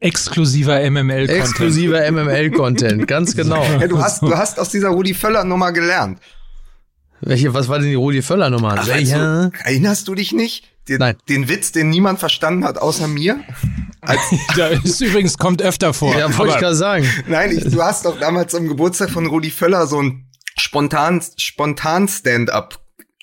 Exklusiver MML-Content. Exklusiver MML-Content, ganz genau. Ja, du hast, du hast aus dieser Rudi Völler Nummer gelernt. Welche, was war denn die Rudi Völler Nummer? Ach, Welche? also, erinnerst du dich nicht? Den, Nein. Den Witz, den niemand verstanden hat, außer mir? Als, Da ist übrigens, kommt öfter vor. ja, wollte ich gerade sagen. nein, ich, du hast doch damals zum Geburtstag von Rudi Völler so ein spontan, spontan Stand-up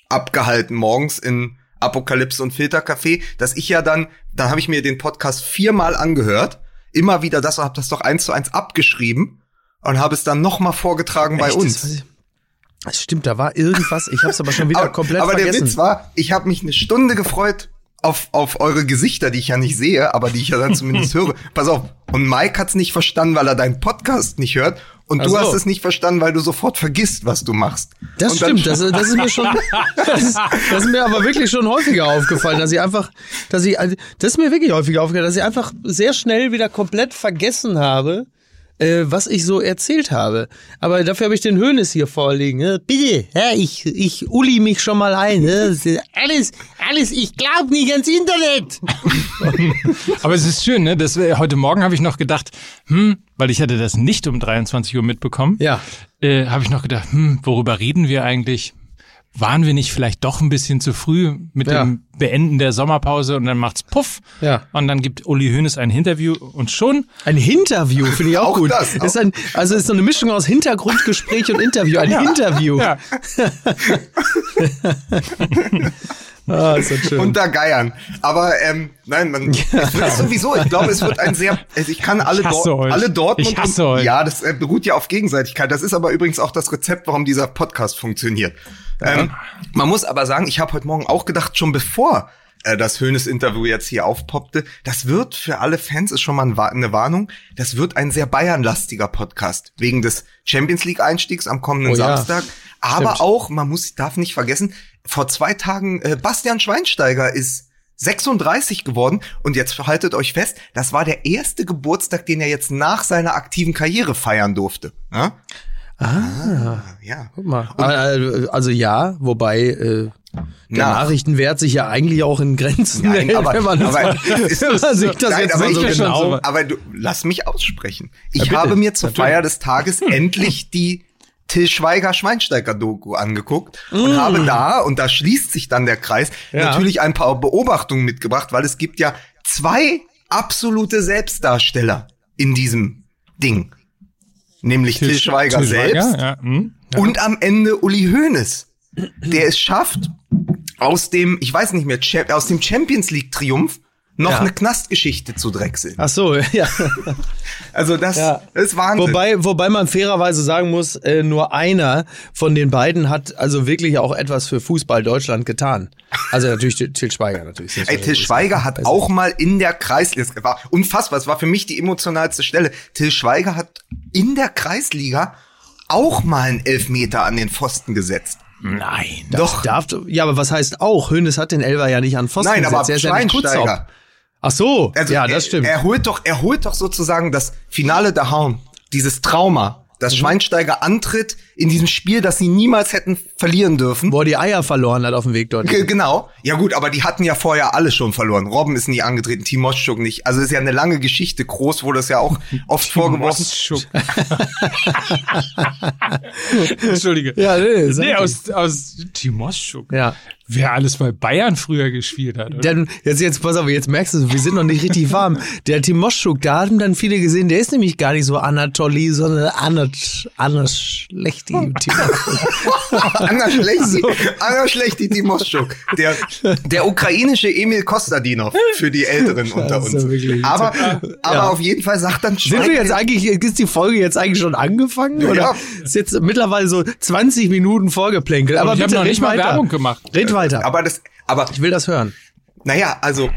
abgehalten morgens in Apokalypse und Filtercafé, dass ich ja dann, dann habe ich mir den Podcast viermal angehört, immer wieder das und habe das doch eins zu eins abgeschrieben und habe es dann nochmal vorgetragen bei Echt? Das uns. ich- Das stimmt, da war irgendwas, ich habe es aber schon wieder aber, komplett aber vergessen. der Witz war, ich habe mich eine Stunde gefreut auf, auf eure Gesichter, die ich ja nicht sehe, aber die ich ja dann zumindest höre. Pass auf. Und Mike hat's nicht verstanden, weil er deinen Podcast nicht hört. Und Ach du hast es nicht verstanden, weil du sofort vergisst, was du machst. Das und stimmt, das, das ist mir schon, das ist, das ist mir aber wirklich schon häufiger aufgefallen, dass ich einfach, dass ich, also, das ist mir wirklich häufiger aufgefallen, dass ich einfach sehr schnell wieder komplett vergessen habe, äh, was ich so erzählt habe. Aber dafür habe ich den Hönes hier vorliegen. Ne? Bitte, ja, ich, ich uli mich schon mal ein. Ne? Alles, alles, ich glaube nicht ans Internet. Aber es ist schön, ne? Das, äh, heute Morgen habe ich noch gedacht, hm, weil ich hatte das nicht um 23 Uhr mitbekommen. Ja. Äh, habe ich noch gedacht, hm, worüber reden wir eigentlich? Waren wir nicht vielleicht doch ein bisschen zu früh mit Ja. dem Beenden der Sommerpause und dann macht's Puff. Ja. Und dann gibt Uli Hoeneß ein Interview und schon Ein Interview finde ich auch, Auch gut. das, auch- ist ein, also ist so eine Mischung aus Hintergrundgespräch und Interview. Ein Interview. ja, Ah, ist das schön. unter Geiern. Aber ähm, nein, man es wird sowieso, ich glaube, es wird ein sehr, also ich kann alle, Ich hasse Dor euch. alle Dortmund. Ich hasse und, euch. Ja, das äh, beruht ja auf Gegenseitigkeit. Das ist aber übrigens auch das Rezept, warum dieser Podcast funktioniert. Ähm, man muss aber sagen, ich habe heute Morgen auch gedacht, schon bevor äh, das Hönes-Interview jetzt hier aufpoppte, das wird für alle Fans, ist schon mal eine Warnung, das wird ein sehr Bayern-lastiger Podcast. Wegen des Champions League-Einstiegs am kommenden Oh ja. Samstag. Aber Stimmt. auch, man muss, darf nicht vergessen, vor zwei Tagen, äh, Bastian Schweinsteiger ist 36 geworden und jetzt haltet euch fest, das war der erste Geburtstag, den er jetzt nach seiner aktiven Karriere feiern durfte. Ja? Ah, ja. Guck mal. Äh, Also ja, wobei äh, der Na. Nachrichtenwert sich ja eigentlich auch in Grenzen Nein, aber- wenn man, das aber ist wenn das man sich so- das Nein, jetzt aber so ich- genau. Aber du, lass mich aussprechen. Ich bitte, habe mir zur natürlich. Feier des Tages endlich die Till Schweiger Schweinsteiger Doku angeguckt und habe da, und da schließt sich dann der Kreis, Mm. Ja. natürlich ein paar Beobachtungen mitgebracht, weil es gibt ja zwei absolute Selbstdarsteller in diesem Ding. Nämlich Till, Schweiger, Till selbst ja, hm? und am Ende Uli Hoeneß, der es schafft, aus dem, ich weiß nicht mehr, aus dem Champions League Triumph noch Ja. eine Knastgeschichte zu drechseln. Ach so, ja. Also das, Ja. das ist Wahnsinn. Wobei, wobei man fairerweise sagen muss, äh, nur einer von den beiden hat also wirklich auch etwas für Fußball Deutschland getan. Also natürlich Til Til Schweiger natürlich. Ey, Till Schweiger hat auch mal in der Kreisliga, war unfassbar, es war für mich die emotionalste Stelle. Till Schweiger hat in der Kreisliga auch mal einen Elfmeter an den Pfosten gesetzt. Nein. Doch. Darf, ja, aber was heißt auch? Hönes hat den Elfer ja nicht an Pfosten Nein, aber gesetzt. Er ist. Ach so, Also ja, er, das stimmt. Er holt doch, er holt doch sozusagen das Finale der Hauen, dieses Trauma, dass Mhm. Schweinsteiger antritt in diesem Spiel, das sie niemals hätten verlieren dürfen. Wo er die Eier verloren hat auf dem Weg dorthin. Ge- Genau. Ja gut, aber die hatten ja vorher alle schon verloren. Robben ist nie angetreten, Timoschuk nicht. Also ist ja eine lange Geschichte. Groß wurde es ja auch oft vorgeworfen. Moschuk. Entschuldige. Ja, nee, nee, aus, aus Timoschuk. Ja. Wer alles bei Bayern früher gespielt hat. Oder? Dann, jetzt, jetzt, pass auf, jetzt merkst du, wir sind noch nicht richtig warm. Der Timoschuk, da haben dann viele gesehen, der ist nämlich gar nicht so Anatoly, sondern Anat, Anas Schlechti. Anna Schlechti, Timoschuk. Der, der ukrainische Emil Kostadinov für die Älteren unter uns. Aber, aber Ja. auf jeden Fall sagt dann Sind wir jetzt eigentlich, ist die Folge jetzt eigentlich schon angefangen? Ja. Oder ist jetzt mittlerweile so 20 Minuten vorgeplänkelt? Aber ich habe noch nicht mal weiter. Werbung gemacht. Red weiter. aber das, aber ich will das hören. Naja, also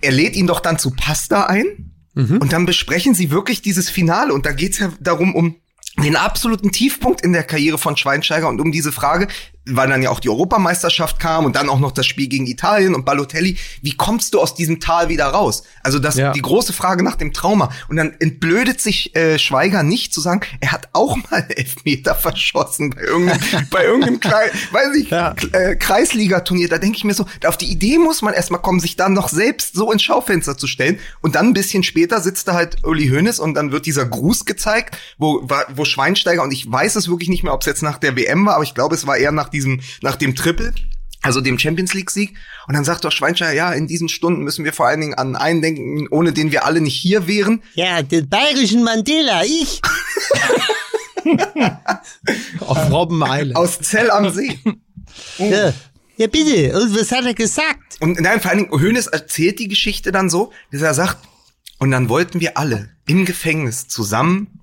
er lädt ihn doch dann zu Pasta ein und dann besprechen sie wirklich dieses Finale und da geht's ja darum um den absoluten Tiefpunkt in der Karriere von Schweinsteiger und um diese Frage, weil dann ja auch die Europameisterschaft kam und dann auch noch das Spiel gegen Italien und Balotelli. Wie kommst du aus diesem Tal wieder raus? Also das Ja. die große Frage nach dem Trauma. Und dann entblödet sich äh, Schweiger nicht zu sagen, er hat auch mal Elfmeter verschossen bei irgendeinem, bei irgendeinem Klei- weiß ich, Ja. Äh, Kreisligaturnier. Da denke ich mir so, auf die Idee muss man erstmal kommen, sich dann noch selbst so ins Schaufenster zu stellen. Und dann ein bisschen später sitzt da halt Uli Hoeneß und dann wird dieser Gruß gezeigt, wo, wo Schweinsteiger, und ich weiß es wirklich nicht mehr, ob es jetzt nach der WM war, aber ich glaube, es war eher nach diesem, nach dem Triple. Also dem Champions League Sieg. Und dann sagt doch Schweinsteiger, ja, in diesen Stunden müssen wir vor allen Dingen an einen denken, ohne den wir alle nicht hier wären. Ja, den bayerischen Mandela, ich. Auf Robben Island. Aus Zell am See. Ja. ja, bitte. Und was hat er gesagt? Und nein, vor allen Dingen, Hoeneß erzählt die Geschichte dann so, dass er sagt, und dann wollten wir alle im Gefängnis zusammen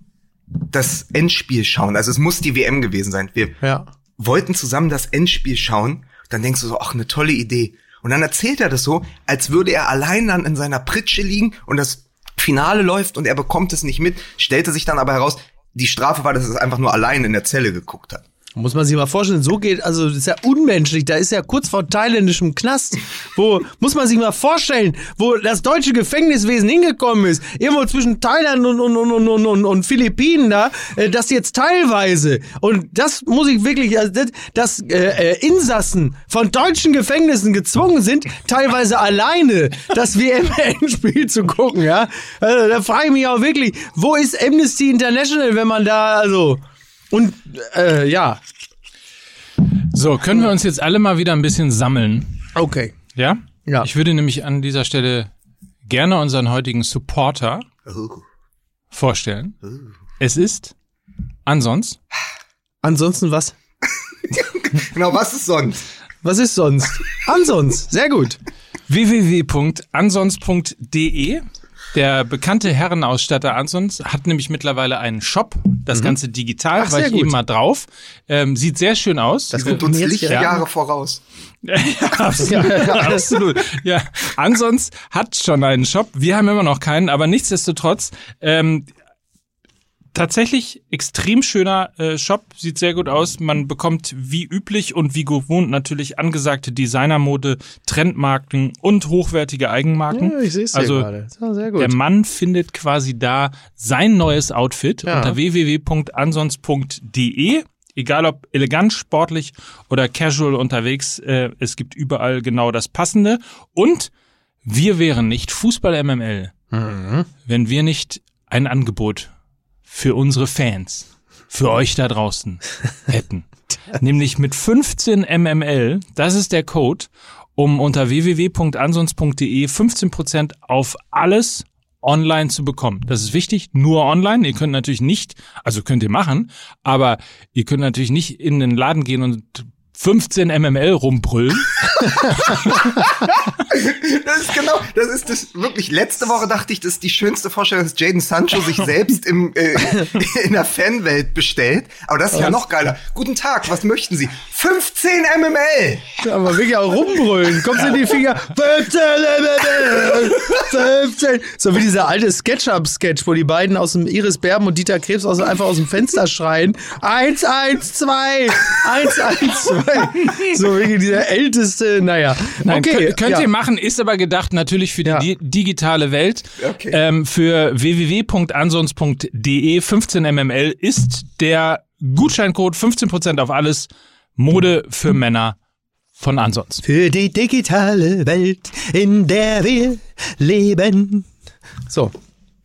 das Endspiel schauen. Also es muss die WM gewesen sein. Wir Ja. Wollten zusammen das Endspiel schauen. Dann denkst du so, ach, eine tolle Idee. Und dann erzählt er das so, als würde er allein dann in seiner Pritsche liegen und das Finale läuft und er bekommt es nicht mit, stellte sich dann aber heraus, die Strafe war, dass er es einfach nur allein in der Zelle geguckt hat. Muss man sich mal vorstellen, so geht, also das ist ja unmenschlich, da ist ja kurz vor thailändischem Knast, wo, muss man sich mal vorstellen, wo das deutsche Gefängniswesen hingekommen ist, irgendwo zwischen Thailand und, und, und, und, und, und, Philippinen da, äh, das jetzt teilweise, und das muss ich wirklich, also das, dass äh, äh, Insassen von deutschen Gefängnissen gezwungen sind, teilweise alleine das WM-Endspiel zu gucken, ja, also, da frage ich mich auch wirklich, wo ist Amnesty International, wenn man da, also... Und äh, ja, So, können wir uns jetzt alle mal wieder ein bisschen sammeln? okay. Ja? Ja. Ich würde nämlich an dieser Stelle gerne unseren heutigen Supporter vorstellen. Es ist ansonsten Ansonsten was? Genau, was ist sonst? Was ist sonst? Ansonst. Sehr gut. www.ansons.de. Der bekannte Herrenausstatter Ansons hat nämlich mittlerweile einen Shop. Das Ganze digital, Mhm. Ach, war ich gut. eben mal drauf. Ähm, sieht sehr schön aus. Das kommt uns Lichtjahre voraus. Ja, absolut. absolut. Ja, Ansons hat schon einen Shop. Wir haben immer noch keinen, aber nichtsdestotrotz ähm, tatsächlich extrem schöner äh, Shop. Sieht sehr gut aus. Man bekommt wie üblich und wie gewohnt natürlich angesagte Designermode, Trendmarken und hochwertige Eigenmarken. Ja, ich sehe es also gerade. Sehr gut. der Mann findet quasi da sein neues Outfit Ja. unter www.ansons.de. Egal ob elegant, sportlich oder casual unterwegs, äh, es gibt überall genau das Passende. Und wir wären nicht Fußball MML, Mhm. wenn wir nicht ein Angebot für unsere Fans, für euch da draußen hätten. Nämlich mit 15 MML, das ist der Code, um unter www.ansons.de 15% auf alles online zu bekommen. Das ist wichtig, nur online. Ihr könnt natürlich nicht, also könnt ihr machen, aber ihr könnt natürlich nicht in den Laden gehen und 15 MML rumbrüllen. Das ist genau, das ist das wirklich. Letzte Woche dachte ich, das ist die schönste Vorstellung, dass Jaden Sancho sich selbst im, äh, in der Fanwelt bestellt. Aber das ist ja noch geiler. Guten Tag, was möchten Sie? 15 MML! Aber wirklich auch rumbrüllen. Kommst in die Finger. 15, 15. So wie dieser alte Sketchup-Sketch, wo die beiden aus dem Iris Berben und Dieter Krebs aus, einfach aus dem Fenster schreien. 1, 1, 2. 1, 1, 2. So wirklich dieser älteste, naja. Nein, okay. könnt, könnt ja. ihr machen, ist aber gedacht natürlich für die Ja. di digitale Welt. Okay. Ähm, für www.ansons.de 15 mml ist der Gutscheincode 15% auf alles Mode für Männer von Ansons. Für die digitale Welt, in der wir leben. So.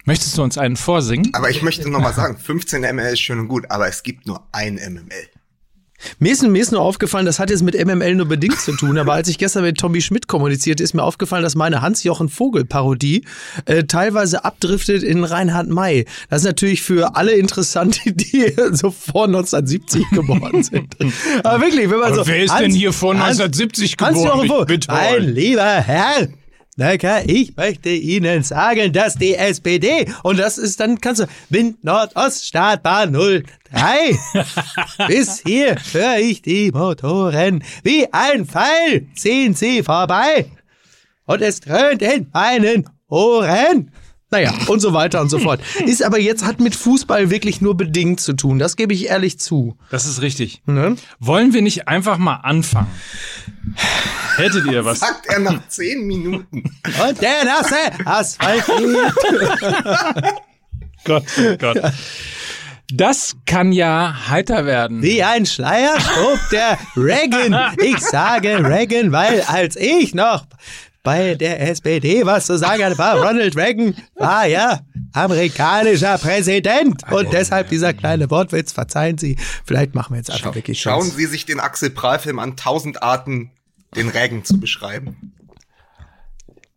Möchtest du uns einen vorsingen? Aber ich möchte noch mal sagen, 15 ML ist schön und gut, aber es gibt nur ein MML. Mir ist, mir ist nur aufgefallen, das hat jetzt mit MML nur bedingt zu tun, aber als ich gestern mit Tommy Schmidt kommunizierte, ist mir aufgefallen, dass meine Hans-Jochen-Vogel-Parodie äh, teilweise abdriftet in Reinhard May. Das ist natürlich für alle interessant, die so vor 1970 geboren sind. aber wirklich, wenn man so... wer ist Hans- denn hier vor Hans- 1970 Hans-Jochen geboren? Ich Vogel, mein lieber Herr... Lecker, ich möchte Ihnen sagen, dass die SPD, und das ist dann, kannst du, Wind Nordoststartbahn 03, bis hier höre ich die Motoren wie ein Pfeil, ziehen sie vorbei, und es dröhnt in meinen Ohren. Naja, und so weiter und so fort. Ist aber jetzt, hat mit Fußball wirklich nur bedingt zu tun. Das gebe ich ehrlich zu. Das ist richtig. Ne? Wollen wir nicht einfach mal anfangen? Hättet ihr was? Sagt er nach zehn Minuten. Und der nasse Asphalt. Gott, oh Gott. Das kann ja heiter werden. Wie ein Schleier schob der Reagan. Ich sage Reagan, weil als ich noch bei der SPD was zu sagen hatte, war Ronald Reagan, war ja amerikanischer Präsident. Und deshalb dieser kleine Wortwitz, verzeihen Sie. Vielleicht machen wir jetzt einfach wirklich Schauen. Sie sich den Axel Prahl-Film an, tausend Arten, den Regen zu beschreiben.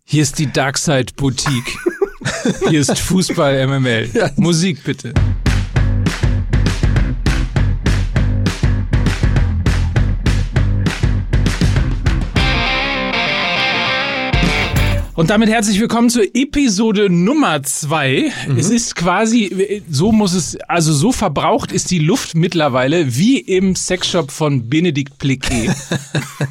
Hier ist die Darkside Boutique. Hier ist Fußball MML. Musik bitte. Und damit herzlich willkommen zur Episode Nummer zwei. Es ist quasi, so muss es, also so verbraucht ist die Luft mittlerweile wie im Sexshop von Benedikt Pliquet.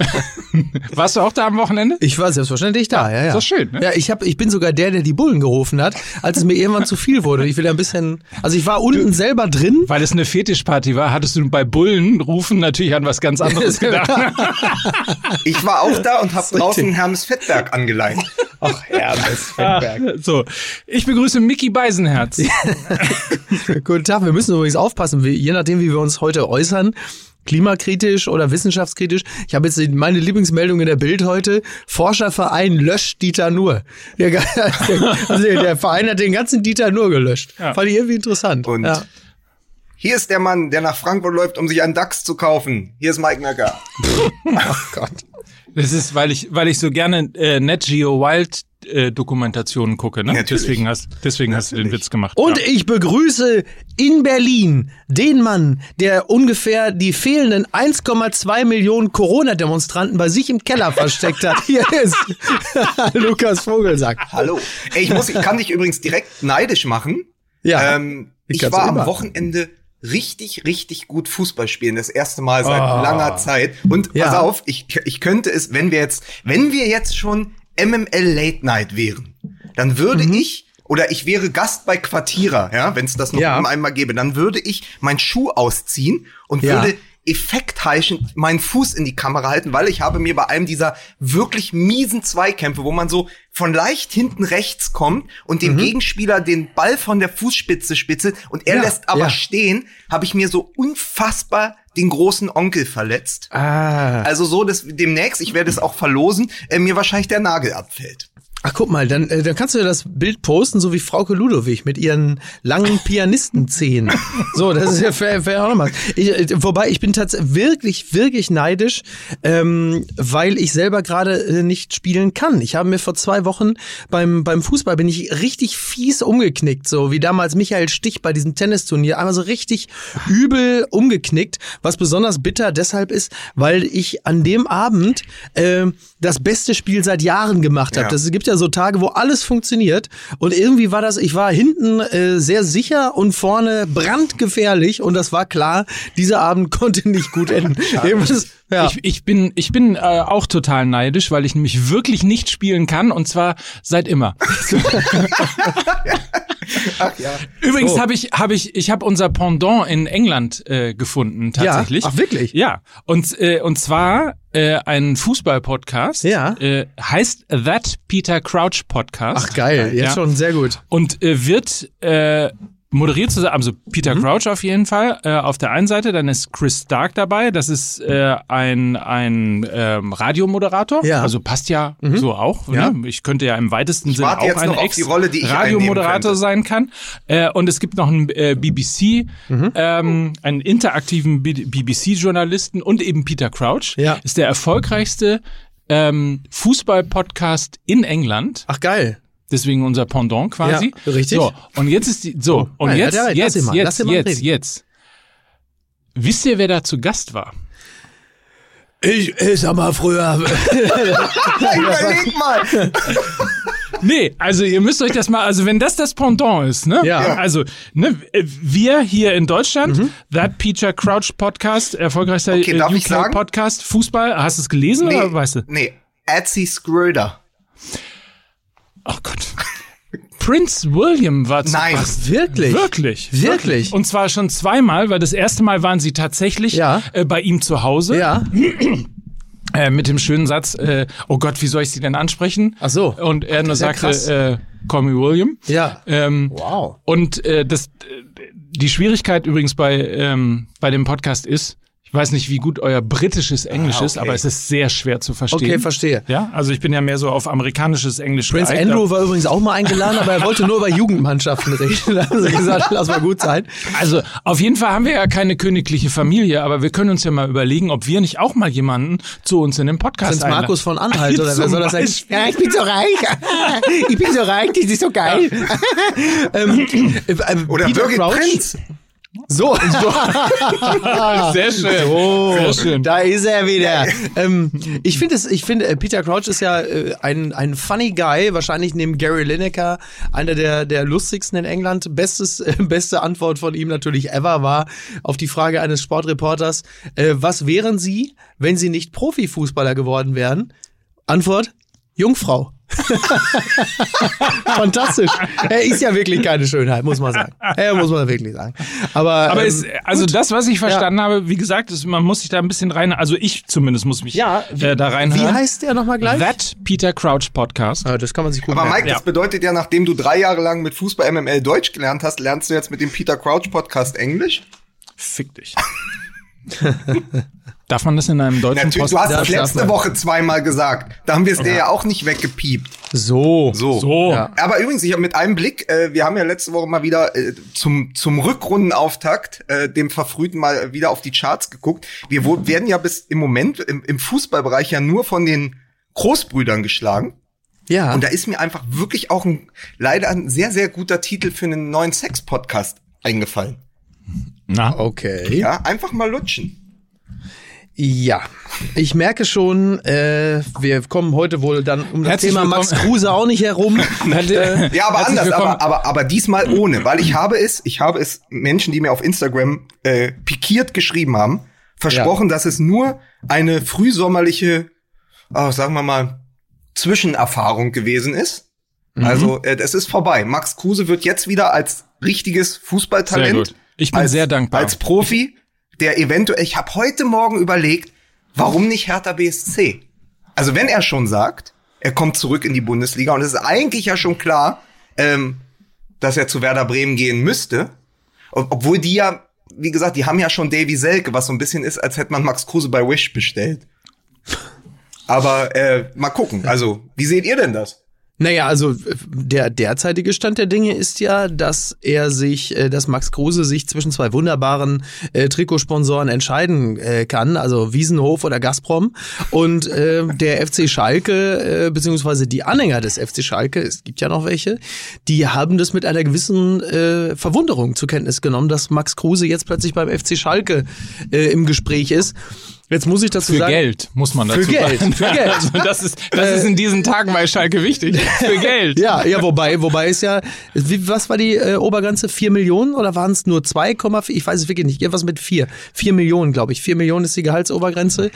Warst du auch da am Wochenende? Ich war selbstverständlich da, ja, ja. ist doch schön, ne? Ja, ich, hab, ich bin sogar der, der die Bullen gerufen hat, als es mir irgendwann zu viel wurde. Ich will ein bisschen, also ich war unten selber drin. Weil es eine Fetischparty war, hattest du bei Bullen rufen natürlich an was ganz anderes gedacht. Ich war auch da und habe draußen Hermes Fettberg angeleiht. Ach, Hermes Ah, so, ich begrüße Mickey Beisenherz. Guten Tag, wir müssen übrigens aufpassen, wie, je nachdem, wie wir uns heute äußern, klimakritisch oder wissenschaftskritisch. Ich habe jetzt meine Lieblingsmeldung in der Bild heute. Forscherverein löscht Dieter Nuhr. Der, der, also der, der Verein hat den ganzen Dieter Nuhr gelöscht. Ja. Fand ich irgendwie interessant. Und ja. hier ist der Mann, der nach Frankfurt läuft, um sich einen DAX zu kaufen. Hier ist Mike Nacker. Das ist, weil ich, weil ich so gerne äh, Net Geo Wild äh, Dokumentationen gucke, ne? Natürlich. Deswegen hast, deswegen hast du den Witz gemacht. Und ja. ich begrüße in Berlin den Mann, der ungefähr die fehlenden 1,2 Millionen Corona-Demonstranten bei sich im Keller versteckt hat. Hier ist Lukas Vogelsack. Hallo. Ey, ich muss, ich kann dich übrigens direkt neidisch machen. Ja, ähm, ich ich war am Wochenende richtig, richtig gut Fußball spielen. Das erste Mal seit Ah. langer Zeit. Und Ja. pass auf, ich, ich könnte es, wenn wir jetzt, wenn wir jetzt schon MML Late Night wären, dann würde Mhm. ich oder ich wäre Gast bei Quartierer, ja, wenn es das noch Ja. einmal gäbe, dann würde ich meinen Schuh ausziehen und Ja. würde effektheischend meinen Fuß in die Kamera halten, weil ich habe mir bei einem dieser wirklich miesen Zweikämpfe, wo man so von leicht hinten rechts kommt und Mhm. dem Gegenspieler den Ball von der Fußspitze spitzelt und er Ja, lässt aber ja. stehen, habe ich mir so unfassbar den großen Onkel verletzt. Ah. Also so, dass demnächst, ich werde es auch verlosen, äh, mir wahrscheinlich der Nagel abfällt. Ach, guck mal, dann, äh, dann kannst du ja das Bild posten, so wie Frauke Ludowig mit ihren langen Pianistenzähnen. so, das ist ja fair, fair auch nochmal. Ich, äh, wobei, ich bin tatsächlich wirklich, wirklich neidisch, ähm, weil ich selber gerade äh, nicht spielen kann. Ich habe mir vor zwei Wochen beim, beim Fußball bin ich richtig fies umgeknickt, so wie damals Michael Stich bei diesem Tennisturnier. Einmal so richtig übel umgeknickt, was besonders bitter deshalb ist, weil ich an dem Abend äh, das beste Spiel seit Jahren gemacht habe. Ja. Das gibt ja so Tage, wo alles funktioniert. Und irgendwie war das, ich war hinten äh, sehr sicher und vorne brandgefährlich. Und das war klar, dieser Abend konnte nicht gut enden. Ja. Ich, ich bin, ich bin äh, auch total neidisch, weil ich nämlich wirklich nicht spielen kann und zwar seit immer. Ach ja. Übrigens So. habe ich, habe ich, ich habe unser Pendant in England äh, gefunden tatsächlich. Ja? Ach, wirklich? Ja. Und äh, und zwar äh, ein Fußball-Podcast. Ja. Äh, heißt That Peter Crouch Podcast. Ach geil, jetzt Ja. schon sehr gut. Und äh, wird äh, moderiert zusammen, also Peter Mhm. Crouch auf jeden Fall äh, auf der einen Seite, dann ist Chris Stark dabei, das ist äh, ein, ein ähm, Radiomoderator, Ja. Mhm. also passt ja so auch. Ja. Ne? Ich könnte ja im weitesten Sinne auch jetzt ein noch auf die Rolle, die ich einnehmen Ex-Radiomoderator sein kann. Äh, und es gibt noch einen äh, BBC, Mhm. ähm, einen interaktiven BBC-Journalisten und eben Peter Crouch. Ja. Ist der erfolgreichste ähm, Fußball-Podcast in England. Ach geil. Deswegen unser Pendant quasi. Ja, richtig. So, und jetzt ist die, so, und Nein, jetzt, ja, ja, lass jetzt, mal, jetzt, jetzt, reden. jetzt. Wisst ihr, wer da zu Gast war? Ich, ich sag mal früher. Überleg mal. Nee, also ihr müsst euch das mal, also wenn das das Pendant ist, ne? Ja. Also, ne, wir hier in Deutschland, Mhm. That Peter Crouch Podcast, erfolgreichster Okay, äh, sagen? Podcast, Fußball, hast du es gelesen oder weißt du? Nee, Etsy Schröder. Oh Gott. Prince William war zu Nein. Gast. Wirklich? Wirklich. Wirklich? Und zwar schon zweimal, weil das erste Mal waren sie tatsächlich Ja. äh, bei ihm zu Hause. Ja. Äh, mit dem schönen Satz, äh, oh Gott, wie soll ich sie denn ansprechen? Ach so. Und er nur sagte, äh, call me William. Ja. Ähm, Wow. Und äh, das, äh, die Schwierigkeit übrigens bei, ähm, bei dem Podcast ist, ich weiß nicht, wie gut euer britisches Englisch ist, okay. aber es ist sehr schwer zu verstehen. Okay, verstehe. Ja, also ich bin ja mehr so auf amerikanisches Englisch Prince geeignet. Andrew war übrigens auch mal eingeladen, aber er wollte nur über Jugendmannschaften reden. Da haben sie gesagt, lass mal gut sein. Also auf jeden Fall haben wir ja keine königliche Familie, aber wir können uns ja mal überlegen, ob wir nicht auch mal jemanden zu uns in den Podcast Sind einladen. Markus von Anhalt oder wer soll das sein? Ja, ich bin so reich. Ich bin so reich, das ist so geil. ähm, äh, äh, Oder Peter Birgit Crouch? Prinz. So, Sehr schön. Oh, Sehr schön. da ist er wieder. ähm, ich finde es, ich finde, äh, Peter Crouch ist ja äh, ein, ein funny Guy, wahrscheinlich neben Gary Lineker, einer der, der lustigsten in England. Bestes, äh, beste Antwort von ihm natürlich ever war auf die Frage eines Sportreporters, äh, was wären Sie, wenn Sie nicht Profifußballer geworden wären? Antwort, Jungfrau. Fantastisch. Er ist ja wirklich keine Schönheit, muss man sagen. Er muss man wirklich sagen. Aber, Aber ähm, es, also das, was ich verstanden habe, wie gesagt, ist, man muss sich da ein bisschen rein, also ich zumindest muss mich Ja, wie- äh, da reinhören. wie heißt der nochmal gleich? That Peter Crouch Podcast. Ah, das kann man sich gut Aber merken. Mike, das bedeutet ja, nachdem du drei Jahre lang mit Fußball MML Deutsch gelernt hast, lernst du jetzt mit dem Peter Crouch Podcast Englisch? Fick dich. Darf man das in einem deutschen Natürlich, Post? du hast das letzte. Woche zweimal gesagt. Da haben wir es dir ja auch nicht weggepiept. So. So. so. Ja. Aber übrigens, ich habe mit einem Blick, äh, wir haben ja letzte Woche mal wieder äh, zum, zum Rückrundenauftakt, äh, dem Verfrühten mal wieder auf die Charts geguckt. Wir wo, werden ja bis im Moment im, im Fußballbereich ja nur von den Großbrüdern geschlagen. Ja. Und da ist mir einfach wirklich auch ein, leider ein sehr, sehr guter Titel für einen neuen Sex-Podcast eingefallen. Na, okay. Ja, einfach mal lutschen. Ja. Ich merke schon, äh, wir kommen heute wohl dann um das Herzlich Thema Max. Kruse auch nicht herum. äh, Ja, aber Herzlich anders, aber, aber, aber diesmal ohne, weil ich habe es, ich habe es Menschen, die mir auf Instagram äh, pikiert geschrieben haben, versprochen, dass es nur eine frühsommerliche, oh, sagen wir mal, Zwischenerfahrung gewesen ist. Mhm. Also, äh, es ist vorbei. Max Kruse wird jetzt wieder als richtiges Fußballtalent. Ich bin als, sehr dankbar. Als Profi, der eventuell, ich habe heute Morgen überlegt, warum nicht Hertha BSC? Also wenn er schon sagt, er kommt zurück in die Bundesliga und es ist eigentlich ja schon klar, ähm, dass er zu Werder Bremen gehen müsste, ob- obwohl die ja, wie gesagt, die haben ja schon Davy Selke, was so ein bisschen ist, als hätte man Max Kruse bei Wish bestellt. Aber äh, mal gucken. Also, wie seht ihr denn das? Naja, also der derzeitige Stand der Dinge ist ja, dass er sich, äh, dass Max Kruse sich zwischen zwei wunderbaren äh, Trikotsponsoren entscheiden äh, kann, also Wiesenhof oder Gazprom. Und äh, der FC Schalke, äh, beziehungsweise die Anhänger des FC Schalke, es gibt ja noch welche, die haben das mit einer gewissen äh, Verwunderung zur Kenntnis genommen, dass Max Kruse jetzt plötzlich beim FC Schalke äh, im Gespräch ist. Jetzt muss ich dazu für sagen. Geld, muss man dazu Für Geld, sagen. für Geld. Also das ist, das ist in diesen Tagen bei Schalke wichtig. Für Geld. Ja, ja, wobei, wobei ist ja, wie, was war die äh, Obergrenze? Vier Millionen oder waren es nur 2,4? Ich weiß es wirklich nicht. Irgendwas mit vier. Vier Millionen, glaube ich. Vier Millionen ist die Gehaltsobergrenze.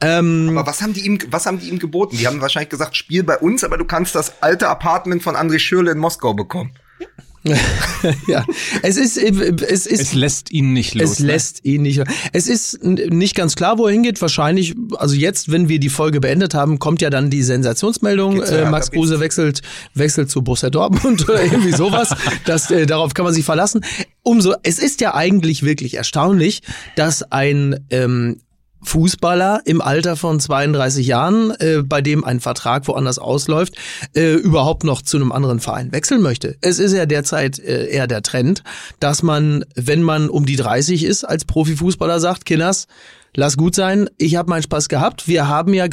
Ähm, Aber was haben die ihm, was haben die ihm geboten? Die haben wahrscheinlich gesagt, spiel bei uns, aber du kannst das alte Apartment von André Schürle in Moskau bekommen. ja, es ist, es ist, Es lässt ihn nicht los. Es lässt ihn nicht. Es ist nicht ganz klar, wo er hingeht. Wahrscheinlich, also jetzt, wenn wir die Folge beendet haben, kommt ja dann die Sensationsmeldung. Äh, Max Kruse wechselt, wechselt zu Borussia Dortmund oder irgendwie sowas. Das, äh, darauf kann man sich verlassen. Umso, es ist ja eigentlich wirklich erstaunlich, dass ein ähm, Fußballer im Alter von 32 Jahren, äh, bei dem ein Vertrag woanders ausläuft, äh, überhaupt noch zu einem anderen Verein wechseln möchte. Es ist ja derzeit äh, eher der Trend, dass man, wenn man um die 30 ist, als Profifußballer sagt, Kinders, lass gut sein, ich habe meinen Spaß gehabt. Wir haben ja äh,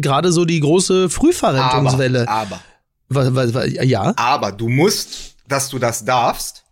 gerade so die große Frühverrentungswelle. aber, was, was, ja, aber du musst, dass du das darfst.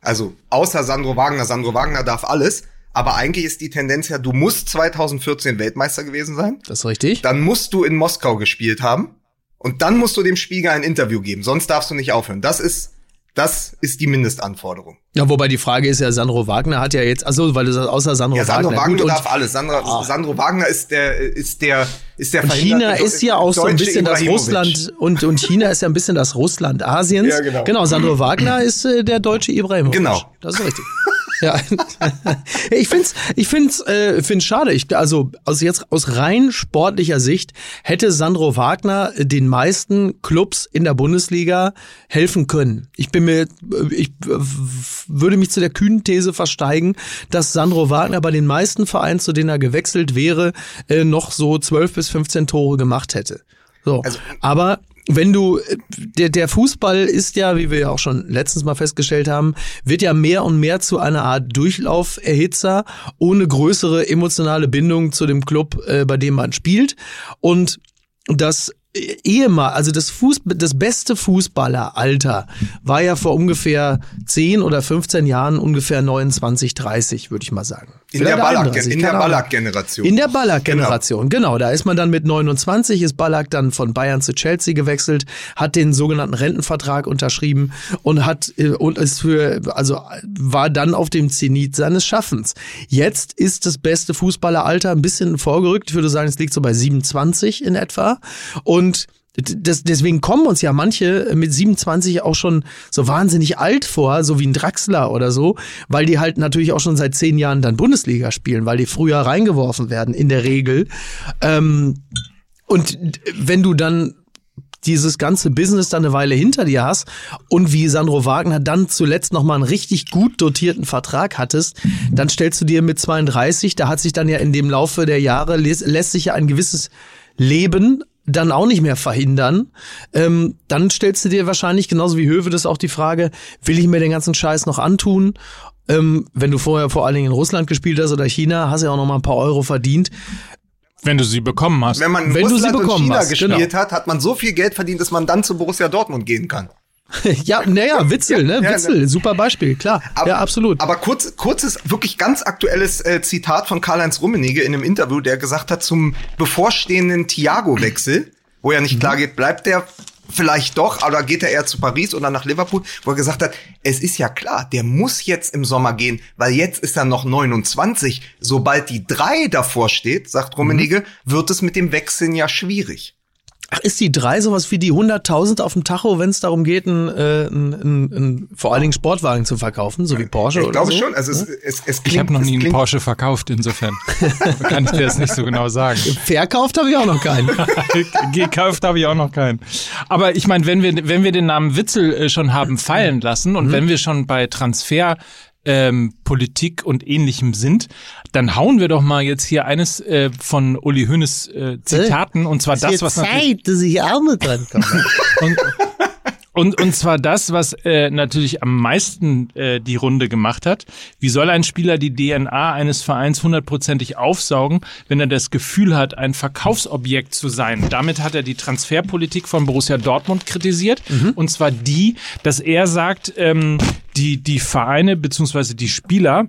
Also, außer Sandro Wagner, Sandro Wagner darf alles. Aber eigentlich ist die Tendenz ja, du musst 2014 Weltmeister gewesen sein. das ist richtig. Dann musst du in Moskau gespielt haben. Und dann musst du dem Spiegel ein Interview geben. Sonst darfst du nicht aufhören. Das ist Das ist die Mindestanforderung. Ja, wobei die Frage ist ja, Sandro Wagner hat ja jetzt, also weil du sagst, außer Sandro, Ja, Sandro Wagner. Wagner, darf alles. Sandro, Sandro Wagner ist der, ist der, ist der Und China ist ja auch so ein bisschen das. Russland und, und China ist ja ein bisschen das Russland Asiens. Ja, genau. Genau, Sandro Wagner ist äh, der deutsche Ibrahimovic. Genau. Das ist richtig. Ja. ich find's, ich find's, äh, find's schade. Ich, also aus jetzt aus rein sportlicher Sicht hätte Sandro Wagner den meisten Clubs in der Bundesliga helfen können. Ich bin mir, ich äh, würde mich zu der kühnen These versteigen, dass Sandro Wagner bei den meisten Vereinen, zu denen er gewechselt wäre, äh, noch so 12 bis 15 Tore gemacht hätte. So. Also- Aber wenn du, der, der Fußball ist ja, wie wir ja auch schon letztens mal festgestellt haben, wird ja mehr und mehr zu einer Art Durchlauferhitzer ohne größere emotionale Bindung zu dem Club, äh, bei dem man spielt. Und das Ehemal, also das Fuß, das beste Fußballeralter war ja vor ungefähr 10 oder 15 Jahren ungefähr 29, 30, würde ich mal sagen. In der Ballack, 31, in der. Ballack-Generation. In der Ballack-Generation, genau. Da ist man dann mit 29, ist Ballack dann von Bayern zu Chelsea gewechselt, hat den sogenannten Rentenvertrag unterschrieben und hat äh, und ist für also war dann auf dem Zenit seines Schaffens. Jetzt ist das beste Fußballeralter ein bisschen vorgerückt. Ich würde sagen, es liegt so bei 27 in etwa und das, deswegen kommen uns ja manche mit 27 auch schon so wahnsinnig alt vor, so wie ein Draxler oder so, weil die halt natürlich auch schon seit zehn Jahren dann Bundesliga spielen, weil die früher reingeworfen werden, in der Regel. Ähm, und wenn du dann dieses ganze Business dann eine Weile hinter dir hast und wie Sandro Wagner dann zuletzt nochmal einen richtig gut dotierten Vertrag hattest, dann stellst du dir mit 32, da hat sich dann ja in dem Laufe der Jahre, lässt, sich ja ein gewisses Leben dann auch nicht mehr verhindern, ähm, dann stellst du dir wahrscheinlich genauso wie Höwe das auch die Frage, will ich mir den ganzen Scheiß noch antun? Ähm, wenn du vorher vor allen Dingen in Russland gespielt hast oder China, hast du ja auch noch mal ein paar Euro verdient. Wenn du sie bekommen hast. Wenn man in Wenn du sie Russland und bekommen China hast, gespielt genau. hat, hat man so viel Geld verdient, dass man dann zu Borussia Dortmund gehen kann. ja, naja, Witzel, ne? Ja, Witzel, super Beispiel, klar. Aber, ja, absolut. Aber kurz, kurzes, wirklich ganz aktuelles äh, Zitat von Karl-Heinz Rummenigge in einem Interview, der gesagt hat, zum bevorstehenden Thiago-Wechsel, wo ja nicht klar geht, bleibt der vielleicht doch, oder geht er eher zu Paris oder nach Liverpool, wo er gesagt hat, es ist ja klar, der muss jetzt im Sommer gehen, weil jetzt ist er noch 29. Sobald die drei davor steht, sagt Rummenigge, wird es mit dem Wechseln ja schwierig. Ach, ist die drei sowas wie die 100.000 auf dem Tacho, wenn es darum geht, ein, äh, ein, ein, ein, vor allen Dingen Sportwagen zu verkaufen, so wie Porsche Ich oder glaube so? schon, also es, es, es klingt, ich habe noch nie einen Porsche verkauft, insofern kann ich dir das nicht so genau sagen. Verkauft habe ich auch noch keinen. Gekauft habe ich auch noch keinen. Aber ich meine, wenn wir, wenn wir den Namen Witzel äh, schon haben fallen lassen und wenn wir schon bei Transfer ähm, Politik und ähnlichem sind, dann hauen wir doch mal jetzt hier eines äh, von Uli Hoeneß äh, Zitaten und zwar das, was natürlich Zeit, dass ich auch mit dran komme. und, und, und zwar das, was äh, natürlich am meisten äh, die Runde gemacht hat. Wie soll ein Spieler die DNA eines Vereins hundertprozentig aufsaugen, wenn er das Gefühl hat, ein Verkaufsobjekt zu sein? Damit hat er die Transferpolitik von Borussia Dortmund kritisiert. Und zwar die, dass er sagt, ähm, die, die Vereine beziehungsweise die Spieler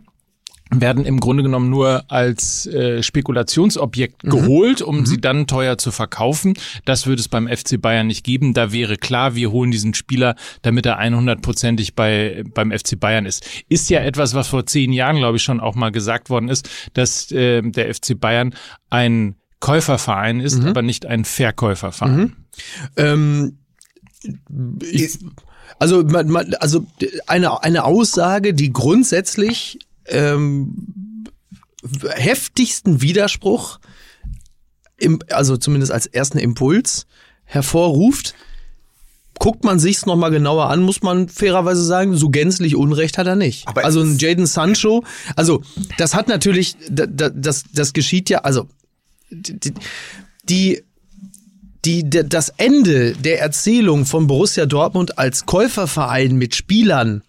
werden im Grunde genommen nur als äh, Spekulationsobjekt geholt, um sie dann teuer zu verkaufen. Das würde es beim FC Bayern nicht geben. Da wäre klar, wir holen diesen Spieler, damit er 100%ig bei, beim FC Bayern ist. Ist ja etwas, was vor zehn Jahren, glaube ich, schon auch mal gesagt worden ist, dass äh, der FC Bayern ein Käuferverein ist, aber nicht ein Verkäuferverein. ähm, ich, also, man, man, also eine, eine Aussage, die grundsätzlich ähm, heftigsten Widerspruch, im, also zumindest als ersten Impuls hervorruft. Guckt man sich's noch mal genauer an, muss man fairerweise sagen, so gänzlich Unrecht hat er nicht. Aber also ein Jaden Sancho, also das hat natürlich, da- da- das, das geschieht ja, also die, die die, das Ende der Erzählung von Borussia Dortmund als Käuferverein mit Spielern,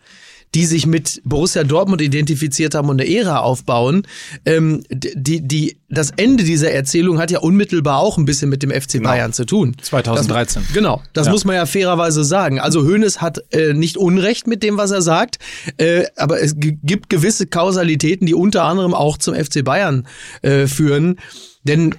die sich mit Borussia Dortmund identifiziert haben und eine Ära aufbauen, ähm, die, die, das Ende dieser Erzählung hat ja unmittelbar auch ein bisschen mit dem FC Bayern zu tun. 2013. Das, genau, das Ja. muss man ja fairerweise sagen. Also Hoeneß hat äh, nicht Unrecht mit dem, was er sagt, äh, aber es gibt gewisse Kausalitäten, die unter anderem auch zum FC Bayern äh, führen. Denn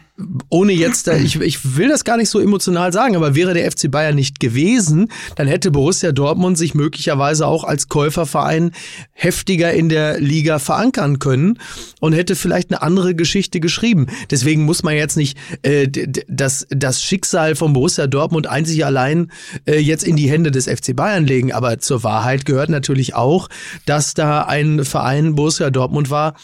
ohne jetzt, ich, ich will das gar nicht so emotional sagen, aber wäre der FC Bayern nicht gewesen, dann hätte Borussia Dortmund sich möglicherweise auch als Käuferverein heftiger in der Liga verankern können und hätte vielleicht eine andere Geschichte geschrieben. Deswegen muss man jetzt nicht äh, das, das Schicksal von Borussia Dortmund einzig allein äh, jetzt in die Hände des FC Bayern legen. Aber zur Wahrheit gehört natürlich auch, dass da ein Verein Borussia Dortmund war,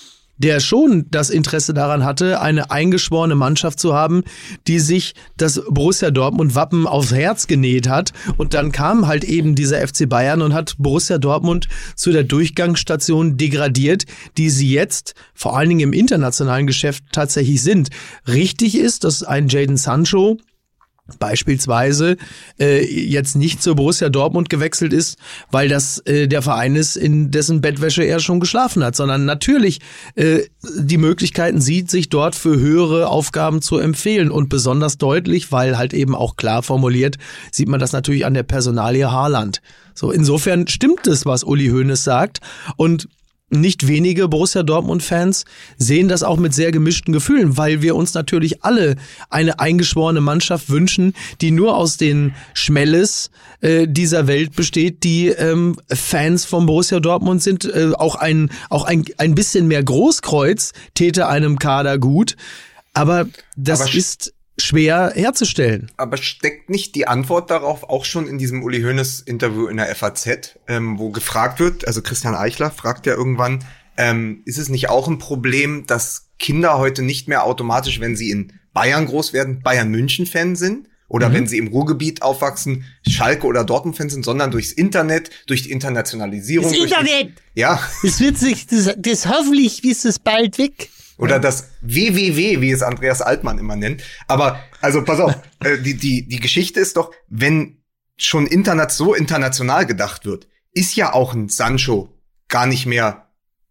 der schon das Interesse daran hatte, eine eingeschworene Mannschaft zu haben, die sich das Borussia Dortmund Wappen aufs Herz genäht hat. Und dann kam halt eben dieser FC Bayern und hat Borussia Dortmund zu der Durchgangsstation degradiert, die sie jetzt vor allen Dingen im internationalen Geschäft tatsächlich sind. Richtig ist, dass ein Jaden Sancho beispielsweise äh, jetzt nicht zur Borussia Dortmund gewechselt ist, weil das äh, der Verein ist, in dessen Bettwäsche er schon geschlafen hat, sondern natürlich äh, die Möglichkeiten sieht, sich dort für höhere Aufgaben zu empfehlen und besonders deutlich, weil halt eben auch klar formuliert, sieht man das natürlich an der Personalie Haaland. So insofern stimmt es, was Uli Hoeneß sagt und nicht wenige Borussia Dortmund-Fans sehen das auch mit sehr gemischten Gefühlen, weil wir uns natürlich alle eine eingeschworene Mannschaft wünschen, die nur aus den Schmelles äh, dieser Welt besteht, die ähm, Fans von Borussia Dortmund sind. Äh, auch ein, auch ein, ein bisschen mehr Großkreuz täte einem Kader gut. Aber das Aber ist schwer herzustellen. Aber steckt nicht die Antwort darauf auch schon in diesem Uli Hoeneß Interview in der FAZ, ähm, wo gefragt wird, also Christian Eichler fragt ja irgendwann, ähm, ist es nicht auch ein Problem, dass Kinder heute nicht mehr automatisch, wenn sie in Bayern groß werden, Bayern München Fan sind? Oder mhm. wenn sie im Ruhrgebiet aufwachsen, Schalke oder Dortmund-Fan sind, sondern durchs Internet, durch die Internationalisierung. Das Internet! Die, ja. Das wird sich, das, das hoffentlich ist es bald weg. Oder das WWW, wie es Andreas Altmann immer nennt. Aber, also pass auf, äh, die, die, die Geschichte ist doch, wenn schon Internet so international gedacht wird, ist ja auch ein Sancho gar nicht mehr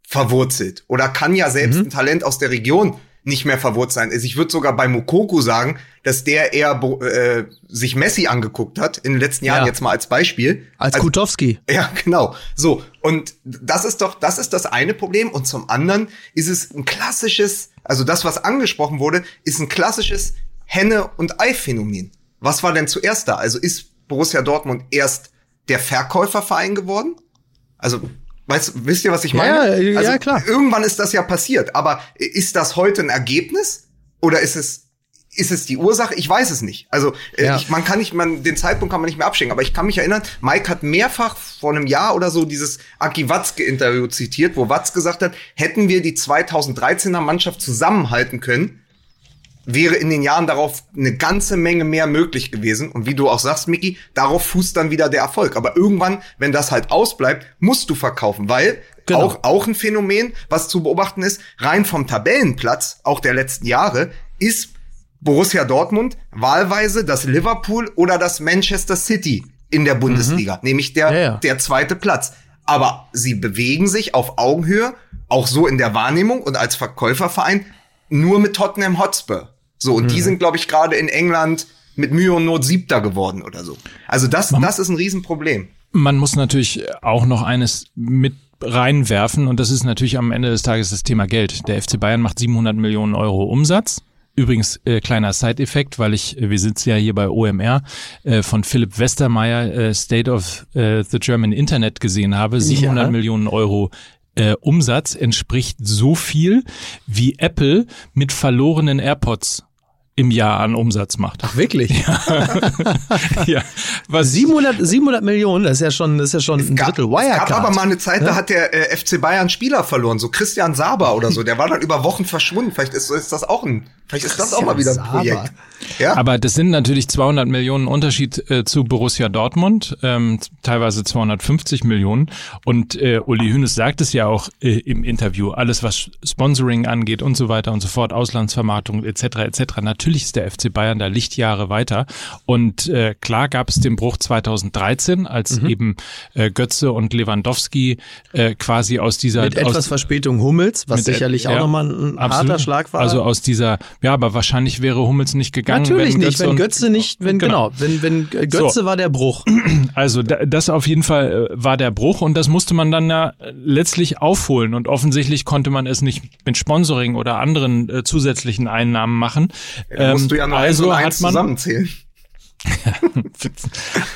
verwurzelt. Oder kann ja selbst mhm. ein Talent aus der Region nicht mehr verwurzelt sein. Also ich würde sogar bei Mokoku sagen, dass der eher äh, sich Messi angeguckt hat in den letzten Jahren ja. jetzt mal als Beispiel. Als, als Kutowski. Ja, genau. So und das ist doch das ist das eine Problem und zum anderen ist es ein klassisches, also das was angesprochen wurde, ist ein klassisches Henne und Ei Phänomen. Was war denn zuerst da? Also ist Borussia Dortmund erst der Verkäuferverein geworden? Also Weißt, wisst ihr, was ich meine? Ja, also, ja, klar. Irgendwann ist das ja passiert. Aber ist das heute ein Ergebnis? Oder ist es, ist es die Ursache? Ich weiß es nicht. Also, äh, ja. ich, man kann nicht, man, den Zeitpunkt kann man nicht mehr abschicken. Aber ich kann mich erinnern, Mike hat mehrfach vor einem Jahr oder so dieses Aki Watzke-Interview zitiert, wo Watz gesagt hat, hätten wir die 2013er Mannschaft zusammenhalten können, wäre in den Jahren darauf eine ganze Menge mehr möglich gewesen. Und wie du auch sagst, Mickey, darauf fußt dann wieder der Erfolg. Aber irgendwann, wenn das halt ausbleibt, musst du verkaufen, weil genau. auch, auch ein Phänomen, was zu beobachten ist, rein vom Tabellenplatz, auch der letzten Jahre, ist Borussia Dortmund wahlweise das Liverpool oder das Manchester City in der Bundesliga, mhm. nämlich der, ja, ja. der zweite Platz. Aber sie bewegen sich auf Augenhöhe, auch so in der Wahrnehmung und als Verkäuferverein nur mit Tottenham Hotspur. So, und mhm. die sind, glaube ich, gerade in England mit Mühe und Not Siebter geworden oder so. Also das, man, das ist ein Riesenproblem. Man muss natürlich auch noch eines mit reinwerfen und das ist natürlich am Ende des Tages das Thema Geld. Der FC Bayern macht 700 Millionen Euro Umsatz. Übrigens äh, kleiner Side-Effekt, weil ich, äh, wir sitzen ja hier bei OMR, äh, von Philipp Westermeier äh, State of äh, the German Internet gesehen habe. 700 ja. Millionen Euro äh, Umsatz entspricht so viel, wie Apple mit verlorenen AirPods im Jahr an Umsatz macht. Ach wirklich? Ja. ja. Was 700, 700 Millionen, das ist ja schon, das ist ja schon ein gab, Drittel Wirecard. Es gab aber mal eine Zeit, ja? da hat der äh, FC Bayern Spieler verloren, so Christian Saber oder so. Der war dann über Wochen verschwunden. Vielleicht ist, ist das auch ein, vielleicht ist das auch mal wieder ein Projekt. Ja? Aber das sind natürlich 200 Millionen Unterschied äh, zu Borussia Dortmund, ähm, teilweise 250 Millionen. Und äh, Uli Hünes sagt es ja auch äh, im Interview, alles was Sponsoring angeht und so weiter und so fort, Auslandsvermarktung etc. etc. Natürlich natürlich ist der FC Bayern da Lichtjahre weiter. Und äh, klar gab es den Bruch 2013, als mhm. eben äh, Götze und Lewandowski äh, quasi aus dieser mit etwas aus, Verspätung Hummels, was sicherlich auch nochmal ein absolut. harter Schlag war. Also aus dieser Ja, aber wahrscheinlich wäre Hummels nicht gegangen. Natürlich wenn nicht, Götze wenn Götze nicht, wenn genau, wenn wenn Götze war der Bruch. Also da- das auf jeden Fall äh, war der Bruch und das musste man dann ja äh, letztlich aufholen und offensichtlich konnte man es nicht mit Sponsoring oder anderen äh, zusätzlichen Einnahmen machen. Da musst du ja noch eins also eins man zusammenzählen.